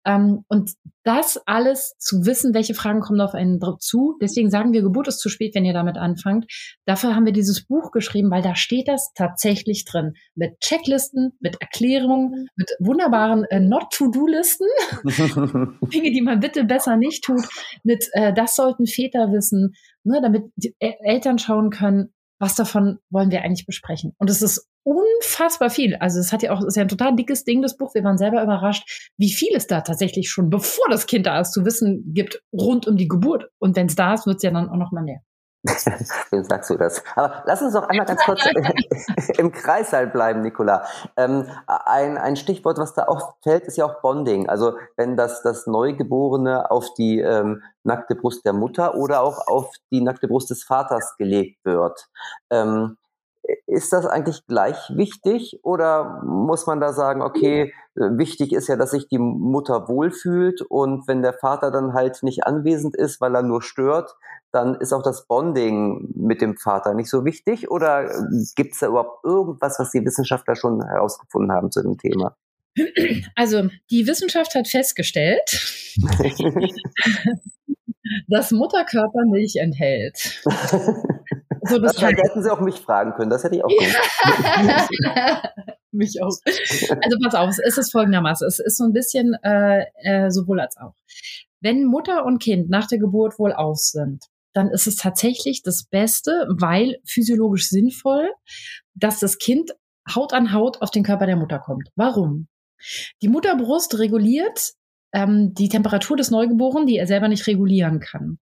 Ähm, und das alles zu wissen, welche Fragen kommen auf einen zu. Deswegen sagen wir, Geburt ist zu spät, wenn ihr damit anfangt. Dafür haben wir dieses Buch geschrieben, weil da steht das tatsächlich drin. Mit Checklisten, mit Erklärungen, mit wunderbaren äh, Not-to-Do-Listen. Dinge, die man bitte besser nicht tut. Mit, äh, das sollten Väter wissen, ne, damit die Eltern schauen können, was davon wollen wir eigentlich besprechen. Und es ist unfassbar viel. Also es hat ja auch, ist ja ein total dickes Ding, das Buch. Wir waren selber überrascht, wie viel es da tatsächlich schon, bevor das Kind da ist, zu wissen gibt rund um die Geburt. Und wenn es da ist, wird es ja dann auch noch mal mehr. Wem sagst du das? Aber lass uns doch einmal ganz kurz im Kreissaal bleiben, Nicola. Ähm, ein, ein Stichwort, was da auch fällt, ist ja auch Bonding. Also wenn das, das Neugeborene auf die ähm, nackte Brust der Mutter oder auch auf die nackte Brust des Vaters gelegt wird. Ähm, ist das eigentlich gleich wichtig oder muss man da sagen, okay, wichtig ist ja, dass sich die Mutter wohlfühlt und wenn der Vater dann halt nicht anwesend ist, weil er nur stört, dann ist auch das Bonding mit dem Vater nicht so wichtig oder gibt es da überhaupt irgendwas, was die Wissenschaftler schon herausgefunden haben zu dem Thema? Also die Wissenschaft hat festgestellt, dass Mutterkörper Milch enthält. So, das, das hätten Sie auch mich fragen können, das hätte ich auch gemacht. mich auch. Also pass auf, es ist folgendermaßen, es ist so ein bisschen äh, äh, sowohl als auch. Wenn Mutter und Kind nach der Geburt wohl auf sind, dann ist es tatsächlich das Beste, weil physiologisch sinnvoll, dass das Kind Haut an Haut auf den Körper der Mutter kommt. Warum? Die Mutterbrust reguliert ähm, die Temperatur des Neugeborenen, die er selber nicht regulieren kann.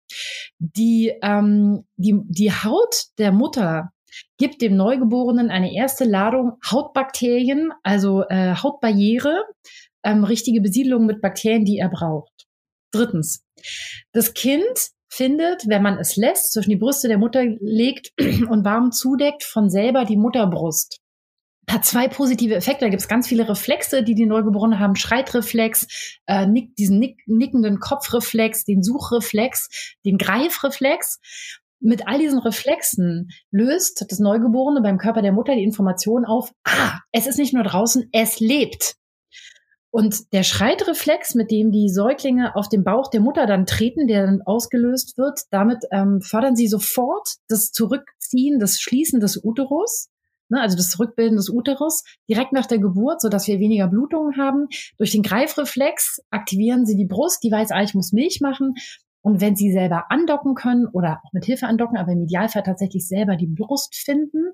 Die, ähm, die, die Haut der Mutter gibt dem Neugeborenen eine erste Ladung Hautbakterien, also äh, Hautbarriere, ähm, richtige Besiedelung mit Bakterien, die er braucht. Drittens, das Kind findet, wenn man es lässt, zwischen die Brüste der Mutter legt und warm zudeckt, von selber die Mutterbrust hat zwei positive Effekte. Da gibt es ganz viele Reflexe, die die Neugeborenen haben. Schreitreflex, äh, nick, diesen nick, nickenden Kopfreflex, den Suchreflex, den Greifreflex. Mit all diesen Reflexen löst das Neugeborene beim Körper der Mutter die Information auf, ah, es ist nicht nur draußen, es lebt. Und der Schreitreflex, mit dem die Säuglinge auf den Bauch der Mutter dann treten, der dann ausgelöst wird, damit ähm, fördern sie sofort das Zurückziehen, das Schließen des Uterus ne, also das Rückbilden des Uterus, direkt nach der Geburt, so dass wir weniger Blutungen haben. Durch den Greifreflex aktivieren sie die Brust, die weiß, ah, ich muss Milch machen. Und wenn sie selber andocken können oder auch mit Hilfe andocken, aber im Idealfall tatsächlich selber die Brust finden,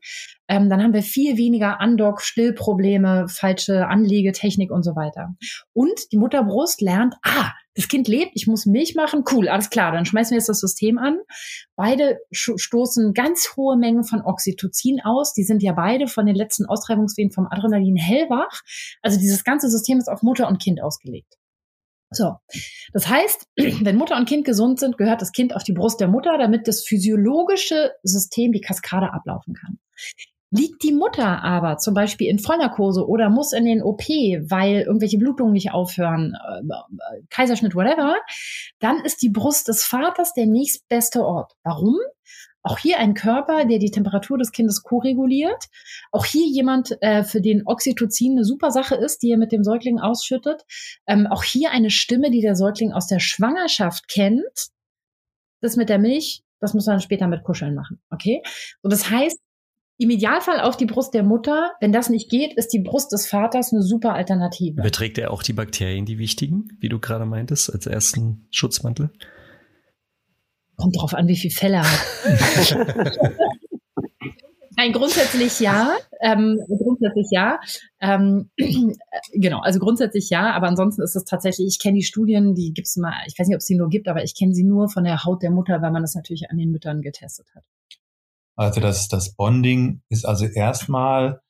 ähm, dann haben wir viel weniger Andock, Stillprobleme, falsche Anlegetechnik und so weiter. Und die Mutterbrust lernt, ah, das Kind lebt, ich muss Milch machen, cool, alles klar, dann schmeißen wir jetzt das System an. Beide stoßen ganz hohe Mengen von Oxytocin aus. Die sind ja beide von den letzten Austreibungswehen vom Adrenalin hellwach. Also dieses ganze System ist auf Mutter und Kind ausgelegt. So, das heißt, wenn Mutter und Kind gesund sind, gehört das Kind auf die Brust der Mutter, damit das physiologische System, die Kaskade ablaufen kann. Liegt die Mutter aber zum Beispiel in Vollnarkose oder muss in den OP, weil irgendwelche Blutungen nicht aufhören, äh, Kaiserschnitt, whatever, dann ist die Brust des Vaters der nächstbeste Ort. Warum? Auch hier ein Körper, der die Temperatur des Kindes koreguliert. Auch hier jemand, äh, für den Oxytocin eine super Sache ist, die er mit dem Säugling ausschüttet. Ähm, auch hier eine Stimme, die der Säugling aus der Schwangerschaft kennt. Das mit der Milch, das muss man später mit Kuscheln machen. Okay? So, das heißt, im Idealfall auf die Brust der Mutter. Wenn das nicht geht, ist die Brust des Vaters eine super Alternative. Überträgt er auch die Bakterien, die wichtigen, wie du gerade meintest, als ersten Schutzmantel? Kommt drauf an, wie viel Fälle er hat. Nein, grundsätzlich ja. Ähm, grundsätzlich ja. Ähm, genau, also grundsätzlich ja, aber ansonsten ist es tatsächlich, ich kenne die Studien, die gibt es mal, ich weiß nicht, ob es sie nur gibt, aber ich kenne sie nur von der Haut der Mutter, weil man das natürlich an den Müttern getestet hat. Also das, das Bonding ist also erstmal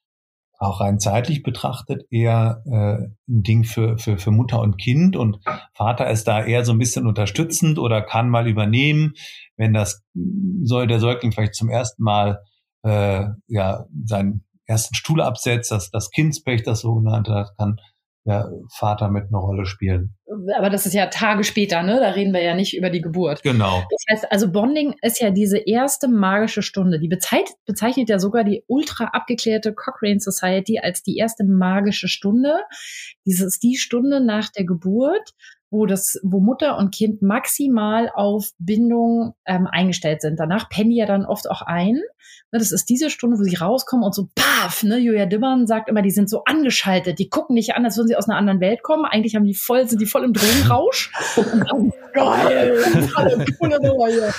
auch rein zeitlich betrachtet eher äh, ein Ding für, für, für Mutter und Kind. Und Vater ist da eher so ein bisschen unterstützend oder kann mal übernehmen, wenn das soll der Säugling vielleicht zum ersten Mal äh, ja seinen ersten Stuhl absetzt, dass das Kindspech, das sogenannte, das kann der Vater mit einer Rolle spielen. Aber das ist ja Tage später, ne? Da reden wir ja nicht über die Geburt. Genau. Das heißt, also Bonding ist ja diese erste magische Stunde. Die bezeichnet, bezeichnet ja sogar die ultra abgeklärte Cochrane Society als die erste magische Stunde. Dieses ist die Stunde nach der Geburt, wo das, wo Mutter und Kind maximal auf Bindung ähm, eingestellt sind. Danach pennen die ja dann oft auch ein. Ne, das ist diese Stunde, wo sie rauskommen und so, paf, ne, Julia Dimmern sagt immer, die sind so angeschaltet, die gucken nicht an, als würden sie aus einer anderen Welt kommen. Eigentlich haben die voll, sind die voll im Drogenrausch. und geil, alle coole Neue.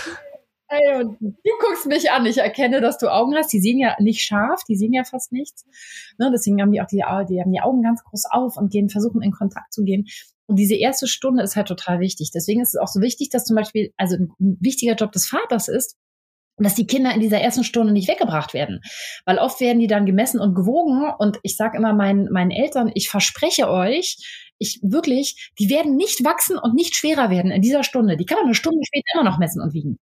Ey, und du guckst mich an, ich erkenne, dass du Augen hast. Die sehen ja nicht scharf, die sehen ja fast nichts. Ne, deswegen haben die auch die, die haben die Augen ganz groß auf und gehen, versuchen in Kontakt zu gehen. Und diese erste Stunde ist halt total wichtig. Deswegen ist es auch so wichtig, dass zum Beispiel, also ein wichtiger Job des Vaters ist, dass die Kinder in dieser ersten Stunde nicht weggebracht werden. Weil oft werden die dann gemessen und gewogen. Und ich sage immer meinen, meinen Eltern, ich verspreche euch, ich wirklich, die werden nicht wachsen und nicht schwerer werden in dieser Stunde. Die kann man eine Stunde später immer noch messen und wiegen.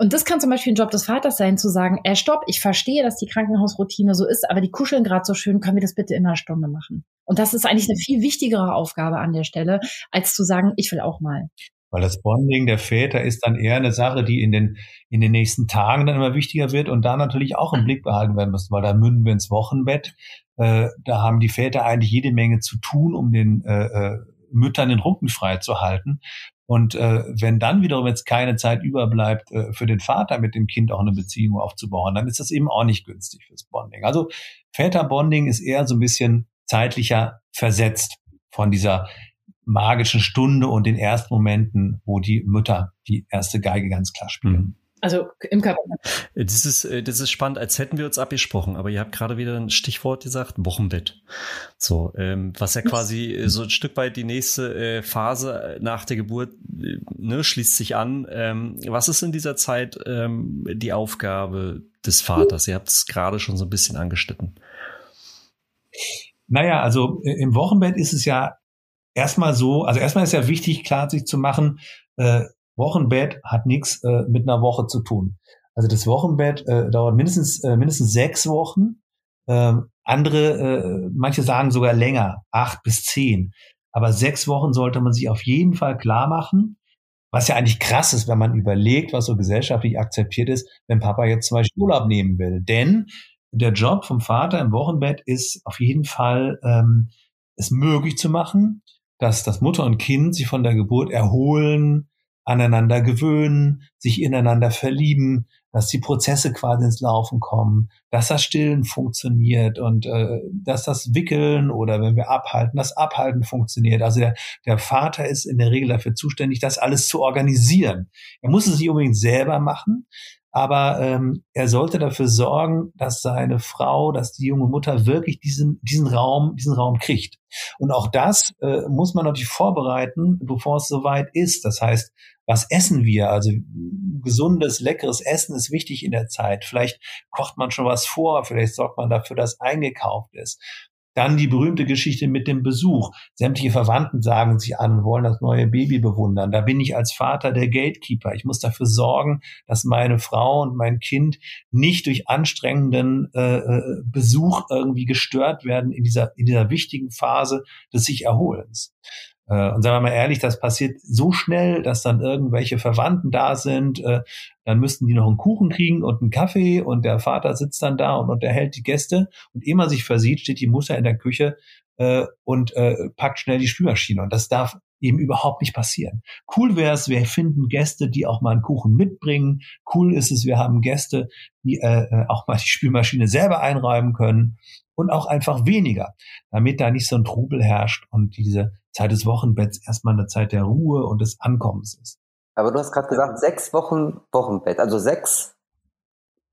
Und das kann zum Beispiel ein Job des Vaters sein, zu sagen, äh, stopp, ich verstehe, dass die Krankenhausroutine so ist, aber die kuscheln gerade so schön, können wir das bitte in einer Stunde machen? Und das ist eigentlich eine viel wichtigere Aufgabe an der Stelle, als zu sagen, ich will auch mal. Weil das Bonding der Väter ist dann eher eine Sache, die in den, in den nächsten Tagen dann immer wichtiger wird und da natürlich auch im Blick behalten werden muss, weil da münden wir ins Wochenbett. Äh, da haben die Väter eigentlich jede Menge zu tun, um den äh, äh Müttern den Rücken frei zu halten. Und äh, wenn dann wiederum jetzt keine Zeit überbleibt, äh, für den Vater mit dem Kind auch eine Beziehung aufzubauen, dann ist das eben auch nicht günstig fürs Bonding. Also Väterbonding ist eher so ein bisschen zeitlicher versetzt von dieser magischen Stunde und den ersten Momenten, wo die Mütter die erste Geige ganz klar spielen. Mhm. Also im Körper. Das ist, äh, das ist spannend, als hätten wir uns abgesprochen, aber ihr habt gerade wieder ein Stichwort gesagt, Wochenbett. So, ähm, was ja quasi äh, so ein Stück weit die nächste äh, Phase äh, nach der Geburt äh, ne, schließt sich an. Ähm, was ist in dieser Zeit ähm, die Aufgabe des Vaters? Ihr habt es gerade schon so ein bisschen angeschnitten. Naja, also im Wochenbett ist es ja erstmal so, also erstmal ist ja wichtig, klar sich zu machen, äh, Wochenbett hat nichts äh, mit einer Woche zu tun. Also das Wochenbett äh, dauert mindestens, äh, mindestens sechs Wochen. Ähm, andere, äh, manche sagen sogar länger, acht bis zehn. Aber sechs Wochen sollte man sich auf jeden Fall klar machen. Was ja eigentlich krass ist, wenn man überlegt, was so gesellschaftlich akzeptiert ist, wenn Papa jetzt zum Beispiel Urlaub nehmen will. Denn der Job vom Vater im Wochenbett ist auf jeden Fall ähm, es möglich zu machen, dass das Mutter und Kind sich von der Geburt erholen, aneinander gewöhnen, sich ineinander verlieben, dass die Prozesse quasi ins Laufen kommen, dass das Stillen funktioniert und äh, dass das Wickeln oder wenn wir abhalten, das Abhalten funktioniert. Also der, der Vater ist in der Regel dafür zuständig, das alles zu organisieren. Er muss es nicht unbedingt selber machen, aber ähm, er sollte dafür sorgen, dass seine Frau, dass die junge Mutter wirklich diesen, diesen Raum, diesen Raum kriegt. Und auch das äh, muss man natürlich vorbereiten, bevor es soweit ist. Das heißt, was essen wir? Also gesundes, leckeres Essen ist wichtig in der Zeit. Vielleicht kocht man schon was vor, vielleicht sorgt man dafür, dass eingekauft ist. Dann die berühmte Geschichte mit dem Besuch. Sämtliche Verwandten sagen sich an und wollen das neue Baby bewundern. Da bin ich als Vater der Gatekeeper. Ich muss dafür sorgen, dass meine Frau und mein Kind nicht durch anstrengenden äh, äh Besuch irgendwie gestört werden in dieser, in dieser wichtigen Phase des sich Erholens. Äh, und sagen wir mal ehrlich, das passiert so schnell, dass dann irgendwelche Verwandten da sind. Äh, dann müssten die noch einen Kuchen kriegen und einen Kaffee und der Vater sitzt dann da und unterhält die Gäste. Und ehe man sich versieht, steht die Mutter in der Küche äh, und packt schnell die Spülmaschine. Und das darf eben überhaupt nicht passieren. Cool wäre es, wir finden Gäste, die auch mal einen Kuchen mitbringen. Cool ist es, wir haben Gäste, die auch mal die Spülmaschine selber einräumen können und auch einfach weniger, damit da nicht so ein Trubel herrscht und diese Zeit des Wochenbetts erstmal eine Zeit der Ruhe und des Ankommens ist. Aber du hast gerade gesagt, sechs Wochen Wochenbett, also sechs,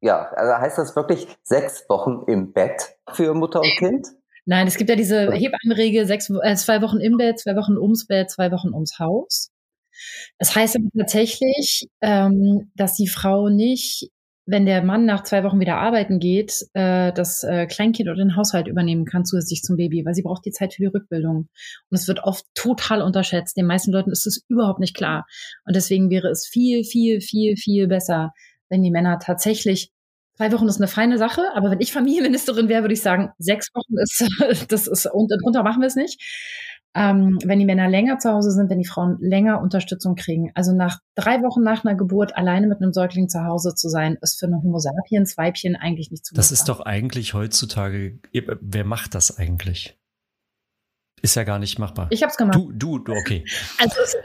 ja, also heißt das wirklich sechs Wochen im Bett für Mutter und Kind? Nein, es gibt ja diese Hebammenregel, sechs, äh, zwei Wochen im Bett, zwei Wochen ums Bett, zwei Wochen ums Haus. Das heißt aber tatsächlich, ähm, dass die Frau nicht wenn der Mann nach zwei Wochen wieder arbeiten geht, äh, das äh, Kleinkind oder den Haushalt übernehmen kann zusätzlich zum Baby, weil sie braucht die Zeit für die Rückbildung. Und es wird oft total unterschätzt. Den meisten Leuten ist es überhaupt nicht klar. Und deswegen wäre es viel, viel, viel, viel besser, wenn die Männer tatsächlich Zwei Wochen ist eine feine Sache, aber wenn ich Familienministerin wäre, würde ich sagen, sechs Wochen ist, das ist, und drunter machen wir es nicht ähm, wenn die Männer länger zu Hause sind, wenn die Frauen länger Unterstützung kriegen. Also nach drei Wochen nach einer Geburt alleine mit einem Säugling zu Hause zu sein, ist für eine Homo sapiens Weibchen eigentlich nicht zu Das ist doch eigentlich heutzutage, wer macht das eigentlich? Ist ja gar nicht machbar. Ich hab's gemacht. Du, du, du, okay. Also es,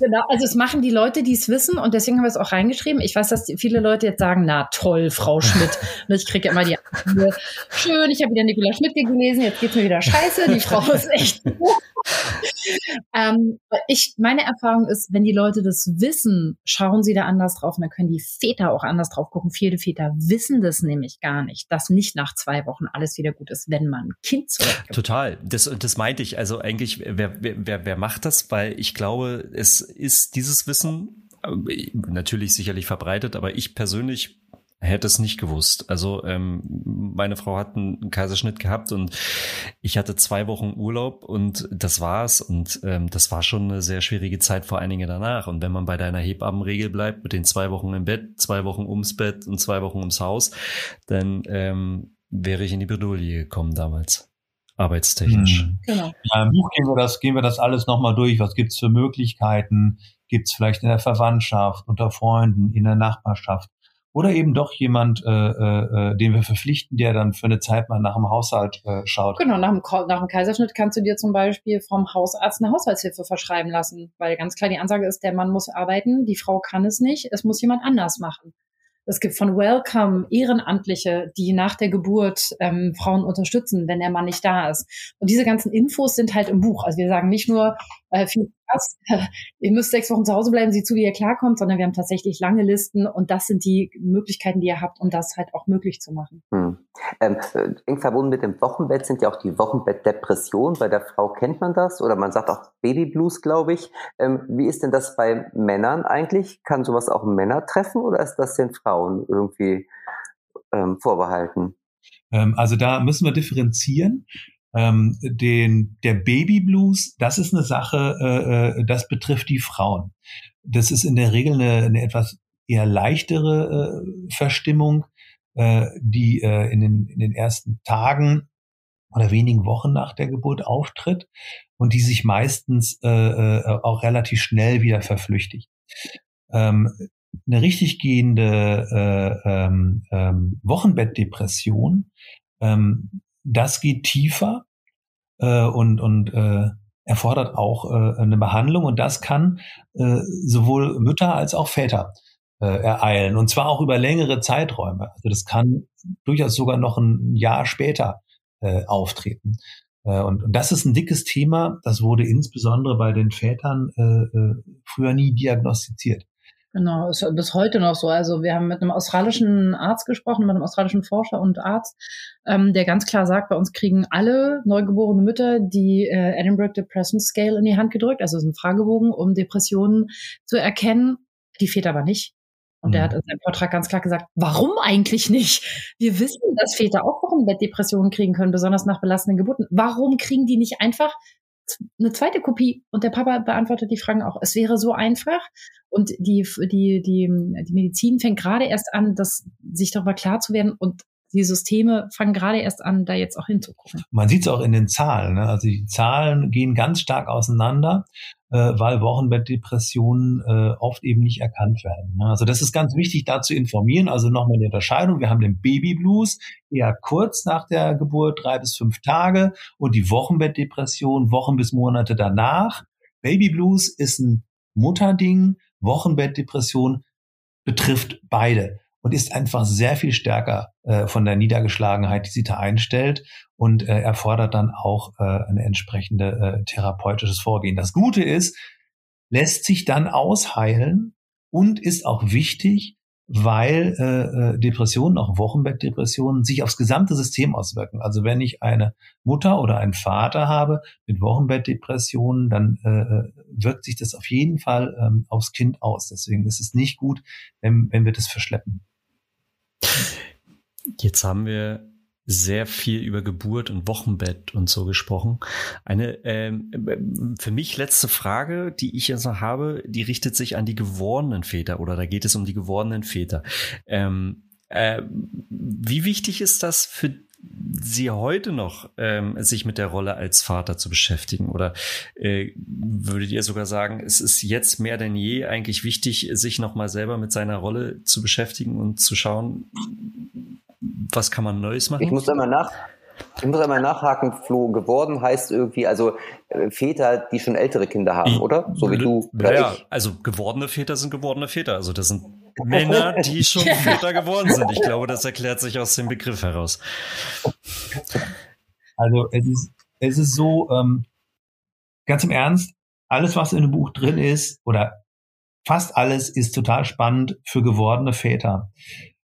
Genau, also es machen die Leute, die es wissen und deswegen haben wir es auch reingeschrieben. Ich weiß, dass viele Leute jetzt sagen, na toll, Frau Schmidt. Und ich kriege immer die Antwort, schön, ich habe wieder Nikola Schmidt gelesen, jetzt geht's mir wieder scheiße, die Frau ist echt ähm, ich, meine Erfahrung ist, wenn die Leute das wissen, schauen sie da anders drauf und dann können die Väter auch anders drauf gucken. Viele Väter wissen das nämlich gar nicht, dass nicht nach zwei Wochen alles wieder gut ist, wenn man ein Kind zurückgibt. Total, das, das meinte ich. Also eigentlich, wer, wer, wer macht das? Weil ich glaube, es ist dieses Wissen äh, natürlich sicherlich verbreitet, aber ich persönlich hätte es nicht gewusst. Also ähm, meine Frau hat einen Kaiserschnitt gehabt und ich hatte zwei Wochen Urlaub und das war's. Und ähm, das war schon eine sehr schwierige Zeit, vor Dingen danach. Und wenn man bei deiner Hebammenregel bleibt, mit den zwei Wochen im Bett, zwei Wochen ums Bett und zwei Wochen ums Haus, dann ähm, wäre ich in die Bredouille gekommen damals arbeitstechnisch. Mhm. Genau. Ja, Im Buch gehen wir das, gehen wir das alles nochmal durch. Was gibt's für Möglichkeiten? Gibt's vielleicht in der Verwandtschaft, unter Freunden, in der Nachbarschaft? oder eben doch jemand, äh, äh, den wir verpflichten, der dann für eine Zeit mal nach dem Haushalt äh, schaut. Genau, nach dem, nach dem Kaiserschnitt kannst du dir zum Beispiel vom Hausarzt eine Haushaltshilfe verschreiben lassen, weil ganz klar die Ansage ist, der Mann muss arbeiten, die Frau kann es nicht, es muss jemand anders machen. Es gibt von Welcome Ehrenamtliche, die nach der Geburt ähm, Frauen unterstützen, wenn der Mann nicht da ist. Und diese ganzen Infos sind halt im Buch. Also wir sagen nicht nur, äh, viel krass, ihr müsst sechs Wochen zu Hause bleiben, sieh zu, wie ihr klarkommt, sondern wir haben tatsächlich lange Listen und das sind die Möglichkeiten, die ihr habt, um das halt auch möglich zu machen. Hm. Ähm, äh, eng verbunden mit dem Wochenbett sind ja auch die Wochenbettdepressionen. Bei der Frau kennt man das oder man sagt auch Babyblues, glaube ich. Ähm, wie ist denn das bei Männern eigentlich? Kann sowas auch Männer treffen oder ist das den Frauen irgendwie ähm, vorbehalten? Ähm, also da müssen wir differenzieren. Ähm, den, der Baby Blues, das ist eine Sache, äh, äh, das betrifft die Frauen. Das ist in der Regel eine, eine etwas eher leichtere äh, Verstimmung, äh, die äh, in, den, in den ersten Tagen oder wenigen Wochen nach der Geburt auftritt und die sich meistens äh, äh, auch relativ schnell wieder verflüchtigt. Ähm, eine richtig gehende äh, ähm, ähm, Wochenbettdepression, ähm, das geht tiefer äh, und, und äh, erfordert auch äh, eine Behandlung und das kann äh, sowohl Mütter als auch Väter äh, ereilen und zwar auch über längere Zeiträume. Also das kann durchaus sogar noch ein Jahr später äh, auftreten. Äh, und, und das ist ein dickes Thema. Das wurde insbesondere bei den Vätern äh, äh, früher nie diagnostiziert. Genau, ist bis heute noch so. Also wir haben mit einem australischen Arzt gesprochen, mit einem australischen Forscher und Arzt, ähm, der ganz klar sagt, bei uns kriegen alle neugeborene Mütter die äh, Edinburgh Depression Scale in die Hand gedrückt, also es ist ein Fragebogen, um Depressionen zu erkennen, die Väter aber nicht. Und mhm. der hat in seinem Vortrag ganz klar gesagt, warum eigentlich nicht? Wir wissen, dass Väter auch Wochenbettdepressionen kriegen können, besonders nach belastenden Geburten. Warum kriegen die nicht einfach eine zweite Kopie und der Papa beantwortet die Fragen auch. Es wäre so einfach und die, die, die, die Medizin fängt gerade erst an, das, sich darüber klar zu werden und die Systeme fangen gerade erst an, da jetzt auch hinzugucken. Man sieht es auch in den Zahlen. Ne? Also die Zahlen gehen ganz stark auseinander, äh, weil Wochenbettdepressionen äh, oft eben nicht erkannt werden. Ne? Also das ist ganz wichtig, da zu informieren. Also nochmal die Unterscheidung. Wir haben den Babyblues eher kurz nach der Geburt, drei bis fünf Tage, und die Wochenbettdepression Wochen bis Monate danach. Babyblues ist ein Mutterding. Wochenbettdepression betrifft beide und ist einfach sehr viel stärker äh, von der Niedergeschlagenheit, die sie da einstellt und äh, erfordert dann auch äh, ein entsprechende äh, therapeutisches Vorgehen. Das Gute ist, lässt sich dann ausheilen und ist auch wichtig, weil äh, äh, Depressionen, auch Wochenbettdepressionen, sich aufs gesamte System auswirken. Also wenn ich eine Mutter oder einen Vater habe mit Wochenbettdepressionen, dann äh, äh, wirkt sich das auf jeden Fall ähm, aufs Kind aus. Deswegen ist es nicht gut, wenn, wenn wir das verschleppen. Jetzt haben wir sehr viel über Geburt und Wochenbett und so gesprochen. Eine ähm, für mich letzte Frage, die ich jetzt noch habe, die richtet sich an die gewordenen Väter oder da geht es um die gewordenen Väter. Ähm, äh, wie wichtig ist das für Sie heute noch ähm, sich mit der Rolle als Vater zu beschäftigen? Oder äh, würdet ihr sogar sagen, es ist jetzt mehr denn je eigentlich wichtig, sich nochmal selber mit seiner Rolle zu beschäftigen und zu schauen, was kann man Neues machen? Ich muss einmal nach. Ich muss einmal nachhaken, Flo, geworden heißt irgendwie, also äh, Väter, die schon ältere Kinder haben, oder? So wie du oder ja, ich. Also gewordene Väter sind gewordene Väter. Also das sind Männer, die schon Väter geworden sind. Ich glaube, das erklärt sich aus dem Begriff heraus. Also es ist, es ist so, ähm, ganz im Ernst, alles, was in dem Buch drin ist, oder fast alles, ist total spannend für gewordene Väter.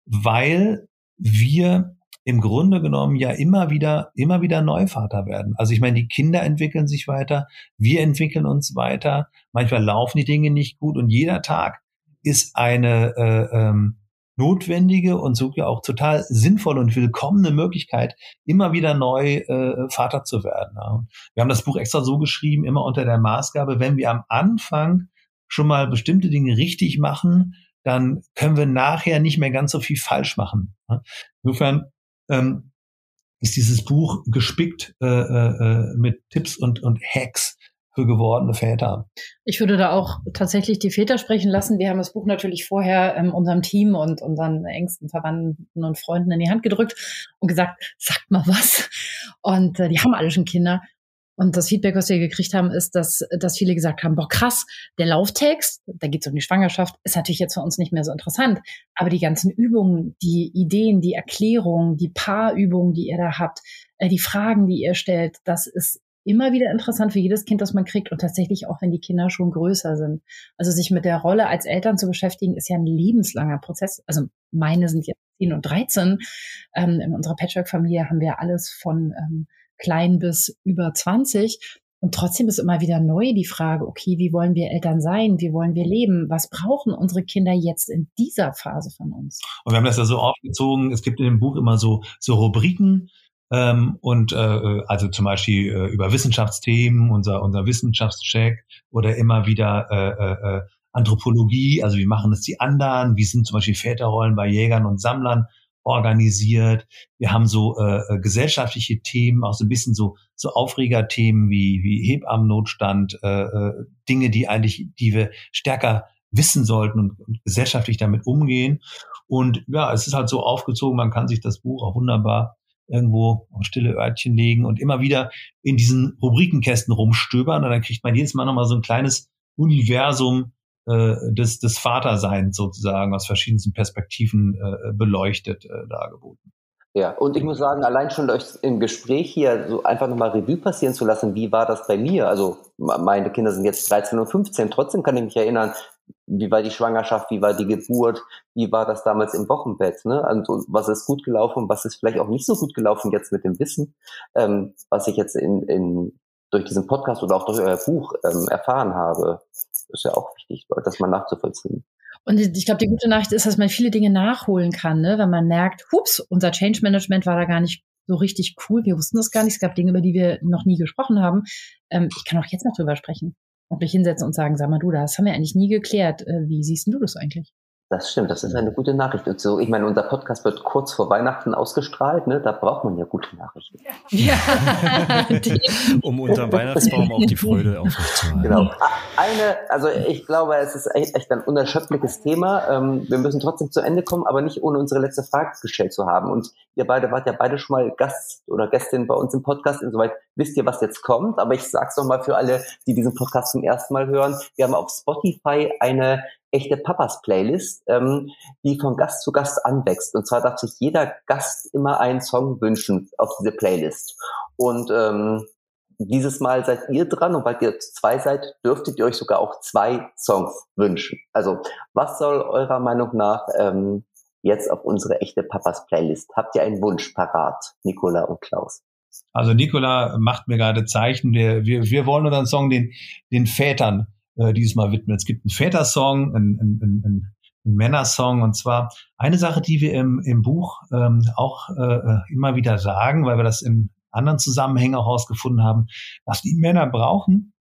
Weil wir im Grunde genommen ja immer wieder, immer wieder Neuvater werden. Also ich meine, die Kinder entwickeln sich weiter, wir entwickeln uns weiter, manchmal laufen die Dinge nicht gut und jeder Tag ist eine äh, ähm, notwendige und sogar auch total sinnvolle und willkommene Möglichkeit, immer wieder neu äh, Vater zu werden. Ja. Wir haben das Buch extra so geschrieben, immer unter der Maßgabe, wenn wir am Anfang schon mal bestimmte Dinge richtig machen, dann können wir nachher nicht mehr ganz so viel falsch machen. Insofern ähm, ist dieses Buch gespickt äh, äh, mit Tipps und, und Hacks für gewordene Väter. Ich würde da auch tatsächlich die Väter sprechen lassen. Wir haben das Buch natürlich vorher ähm, unserem Team und unseren engsten Verwandten und Freunden in die Hand gedrückt und gesagt, sagt mal was. Und äh, die haben alle schon Kinder. Und das Feedback, was wir gekriegt haben, ist, dass, dass viele gesagt haben, boah, krass, der Lauftext, da geht es um die Schwangerschaft, ist natürlich jetzt für uns nicht mehr so interessant. Aber die ganzen Übungen, die Ideen, die Erklärungen, die Paarübungen, die ihr da habt, äh, die Fragen, die ihr stellt, das ist immer wieder interessant für jedes Kind, das man kriegt und tatsächlich auch, wenn die Kinder schon größer sind. Also sich mit der Rolle als Eltern zu beschäftigen, ist ja ein lebenslanger Prozess. Also meine sind jetzt 10 und 13. Ähm, in unserer Patchwork-Familie haben wir alles von ähm, klein bis über 20. Und trotzdem ist immer wieder neu die Frage, okay, wie wollen wir Eltern sein? Wie wollen wir leben? Was brauchen unsere Kinder jetzt in dieser Phase von uns? Und wir haben das ja so aufgezogen. Es gibt in dem Buch immer so, so Rubriken, ähm, und äh, also zum Beispiel äh, über Wissenschaftsthemen, unser, unser Wissenschaftscheck oder immer wieder äh, äh, äh, Anthropologie, also wie machen es die anderen, wie sind zum Beispiel Väterrollen bei Jägern und Sammlern organisiert. Wir haben so äh, äh, gesellschaftliche Themen, auch so ein bisschen so so Aufregerthemen wie wie Hebammennotstand, äh, äh, Dinge, die eigentlich, die wir stärker wissen sollten und gesellschaftlich damit umgehen. Und ja, es ist halt so aufgezogen, man kann sich das Buch auch wunderbar irgendwo auf stille Örtchen legen und immer wieder in diesen Rubrikenkästen rumstöbern und dann kriegt man jedes Mal nochmal so ein kleines Universum äh, des, des Vaterseins sozusagen aus verschiedensten Perspektiven äh, beleuchtet äh, dargeboten. Ja, und ich muss sagen, allein schon euch im Gespräch hier so einfach nochmal Revue passieren zu lassen, wie war das bei mir? Also meine Kinder sind jetzt 13 und 15, trotzdem kann ich mich erinnern, wie war die Schwangerschaft, wie war die Geburt, wie war das damals im Wochenbett, ne? Also was ist gut gelaufen, was ist vielleicht auch nicht so gut gelaufen jetzt mit dem Wissen, ähm, was ich jetzt in, in durch diesen Podcast oder auch durch euer Buch ähm, erfahren habe, ist ja auch wichtig, das mal nachzuvollziehen. Und ich glaube, die gute Nachricht ist, dass man viele Dinge nachholen kann, ne? wenn man merkt, hups, unser Change Management war da gar nicht so richtig cool. Wir wussten das gar nicht. Es gab Dinge, über die wir noch nie gesprochen haben. Ähm, ich kann auch jetzt noch drüber sprechen und mich hinsetzen und sagen, sag mal du, das haben wir eigentlich nie geklärt. Äh, wie siehst du das eigentlich? Das stimmt, das ist eine gute Nachricht. Und so, ich meine, unser Podcast wird kurz vor Weihnachten ausgestrahlt, ne? Da braucht man ja gute Nachrichten. Ja. um unter dem Weihnachtsbaum auch die Freude aufrechtzuerhalten. Genau. Eine, also ich glaube, es ist echt, echt ein unerschöpfliches Thema. Ähm, wir müssen trotzdem zu Ende kommen, aber nicht ohne unsere letzte Frage gestellt zu haben. Und ihr beide wart ja beide schon mal Gast oder Gästin bei uns im Podcast. Insoweit wisst ihr, was jetzt kommt. Aber ich sag's noch mal für alle, die diesen Podcast zum ersten Mal hören. Wir haben auf Spotify eine echte Papas Playlist, ähm, die von Gast zu Gast anwächst. Und zwar darf sich jeder Gast immer einen Song wünschen auf diese Playlist. Und ähm, dieses Mal seid ihr dran und weil ihr zwei seid, dürftet ihr euch sogar auch zwei Songs wünschen. Also was soll eurer Meinung nach ähm, jetzt auf unsere echte Papas Playlist? Habt ihr einen Wunsch parat, Nicola und Klaus? Also Nicola macht mir gerade Zeichen. Wir, wir, wir wollen unseren Song den, den Vätern äh, dieses Mal widmen. Es gibt einen Vätersong, einen, einen, einen, einen Männersong. Und zwar eine Sache, die wir im, im Buch ähm, auch äh, immer wieder sagen, weil wir das in anderen Zusammenhängen auch herausgefunden haben, was die Männer brauchen,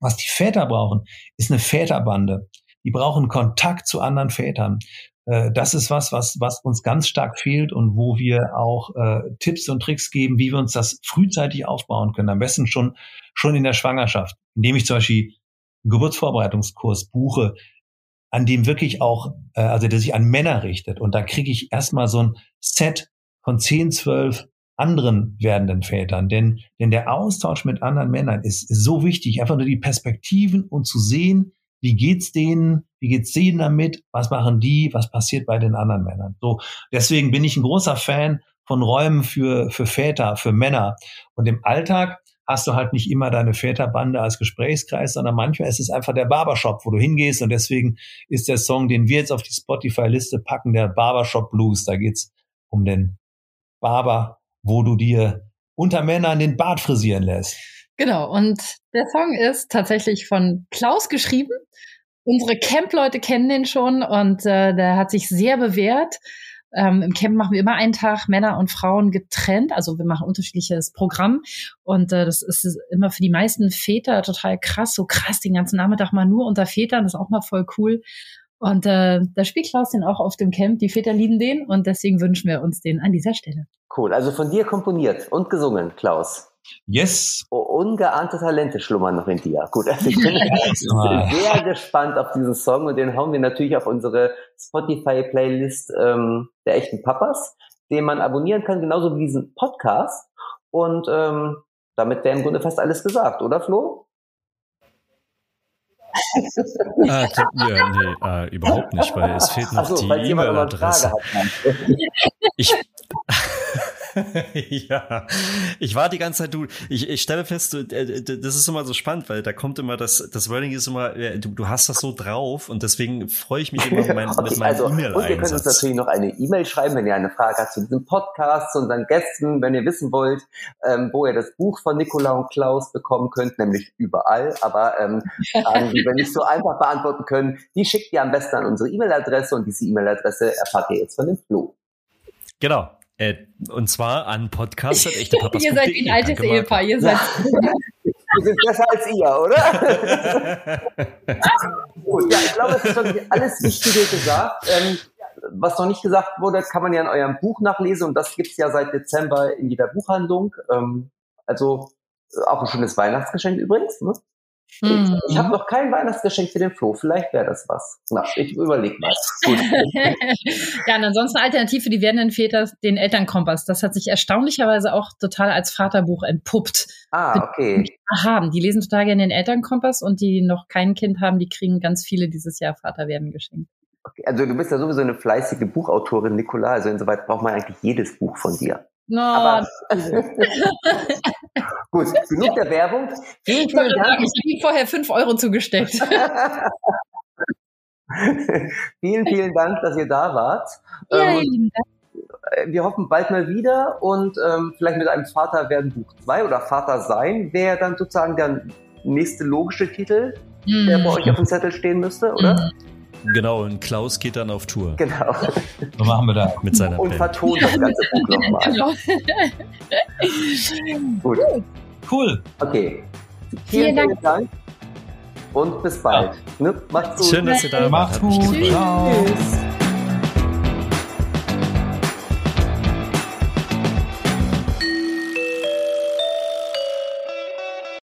was die Väter brauchen, ist eine Väterbande. Die brauchen Kontakt zu anderen Vätern. Äh, das ist was, was, was uns ganz stark fehlt und wo wir auch äh, Tipps und Tricks geben, wie wir uns das frühzeitig aufbauen können. Am besten schon, schon in der Schwangerschaft, indem ich zum Beispiel Geburtsvorbereitungskurs buche, an dem wirklich auch, äh, also der sich an Männer richtet. Und da kriege ich erstmal so ein Set von 10, 12 anderen werdenden Vätern. Denn, denn der Austausch mit anderen Männern ist, ist so wichtig, einfach nur die Perspektiven und zu sehen, wie geht's denen, wie geht's denen damit, was machen die, was passiert bei den anderen Männern. So, deswegen bin ich ein großer Fan von Räumen für, für Väter, für Männer. Und im Alltag hast du halt nicht immer deine Väterbande als Gesprächskreis, sondern manchmal ist es einfach der Barbershop, wo du hingehst. Und deswegen ist der Song, den wir jetzt auf die Spotify-Liste packen, der Barbershop Blues. Da geht's um den Barber, wo du dir unter Männern den Bart frisieren lässt. Genau, und der Song ist tatsächlich von Klaus geschrieben. Unsere Camp-Leute kennen den schon und äh, der hat sich sehr bewährt. Ähm, Im Camp machen wir immer einen Tag Männer und Frauen getrennt. Also wir machen unterschiedliches Programm. Und äh, das ist immer für die meisten Väter total krass. So krass, den ganzen Nachmittag mal nur unter Vätern. Das ist auch mal voll cool. Und äh, da spielt Klaus den auch auf dem Camp. Die Väter lieben den und deswegen wünschen wir uns den an dieser Stelle. Cool. Also von dir komponiert und gesungen, Klaus. Yes. Ungeahnte Talente schlummern noch in dir. Gut, also ich bin sehr gespannt auf diesen Song und den hauen wir natürlich auf unsere Spotify-Playlist ähm, der echten Papas, den man abonnieren kann, genauso wie diesen Podcast. Und ähm, damit wäre im Grunde fast alles gesagt, oder Flo? ah, ja, nee, äh, überhaupt nicht, weil es fehlt noch so, die E-Mail-Adresse. Ich, ja, ich war die ganze Zeit, du, ich, ich stelle fest, du, äh, das ist immer so spannend, weil da kommt immer das, das Wording ist immer, äh, du, du hast das so drauf und deswegen freue ich mich immer mein, okay, mit meinem also, E-Mail Und ihr könnt uns natürlich noch eine E-Mail schreiben, wenn ihr eine Frage habt zu diesem Podcast, zu unseren Gästen, wenn ihr wissen wollt, ähm, wo ihr das Buch von Nicola und Klaus bekommen könnt, nämlich überall, aber ähm, Fragen, die wir nicht so einfach beantworten können, die schickt ihr am besten an unsere E-Mail-Adresse und diese E-Mail-Adresse erfahrt ihr jetzt von dem Flo. Genau. Äh, und zwar an podcast.echtepapas.de. ihr seid ein altes Danke. Ehepaar, ihr seid. Wir sind besser als ihr, oder? Gut, ja, ich glaube, es ist wirklich alles Wichtige gesagt. Ähm, was noch nicht gesagt wurde, kann man ja in eurem Buch nachlesen und das gibt's ja seit Dezember in jeder Buchhandlung. Ähm, also äh, auch ein schönes Weihnachtsgeschenk übrigens. Ne? Hm. Ich habe noch kein Weihnachtsgeschenk für den Flo. Vielleicht wäre das was. Na, ich überlege mal. Ja, und ansonsten alternativ für die werdenden Väter den Elternkompass. Das hat sich erstaunlicherweise auch total als Vaterbuch entpuppt. Ah, okay. Haben. Die lesen total gerne den Elternkompass und die noch kein Kind haben, die kriegen ganz viele dieses Jahr Vater werden geschenkt. okay. Also du bist ja sowieso eine fleißige Buchautorin, Nicola. Also insoweit braucht man eigentlich jedes Buch von dir. No, Aber gut, genug der Werbung. Vielen, vielen Dank. ich habe ihm vorher fünf Euro zugesteckt. vielen, vielen Dank, dass ihr da wart. ja, Ähm, danke. wir hoffen bald mal wieder und ähm, vielleicht mit einem Vater werden Buch 2 oder Vater sein wäre dann sozusagen der nächste logische Titel, der bei Hm. euch auf dem Zettel stehen müsste, oder? Mhm. Genau, und Klaus geht dann auf Tour Genau. So machen wir das. mit seiner Und vertont das ganze Buch nochmal. Genau. Gut. Cool. Okay. Vielen Dank. vielen Dank. Und bis bald. Ne? Macht's gut. Schön, dass ihr da wart. Macht's gut. Ciao. Tschüss.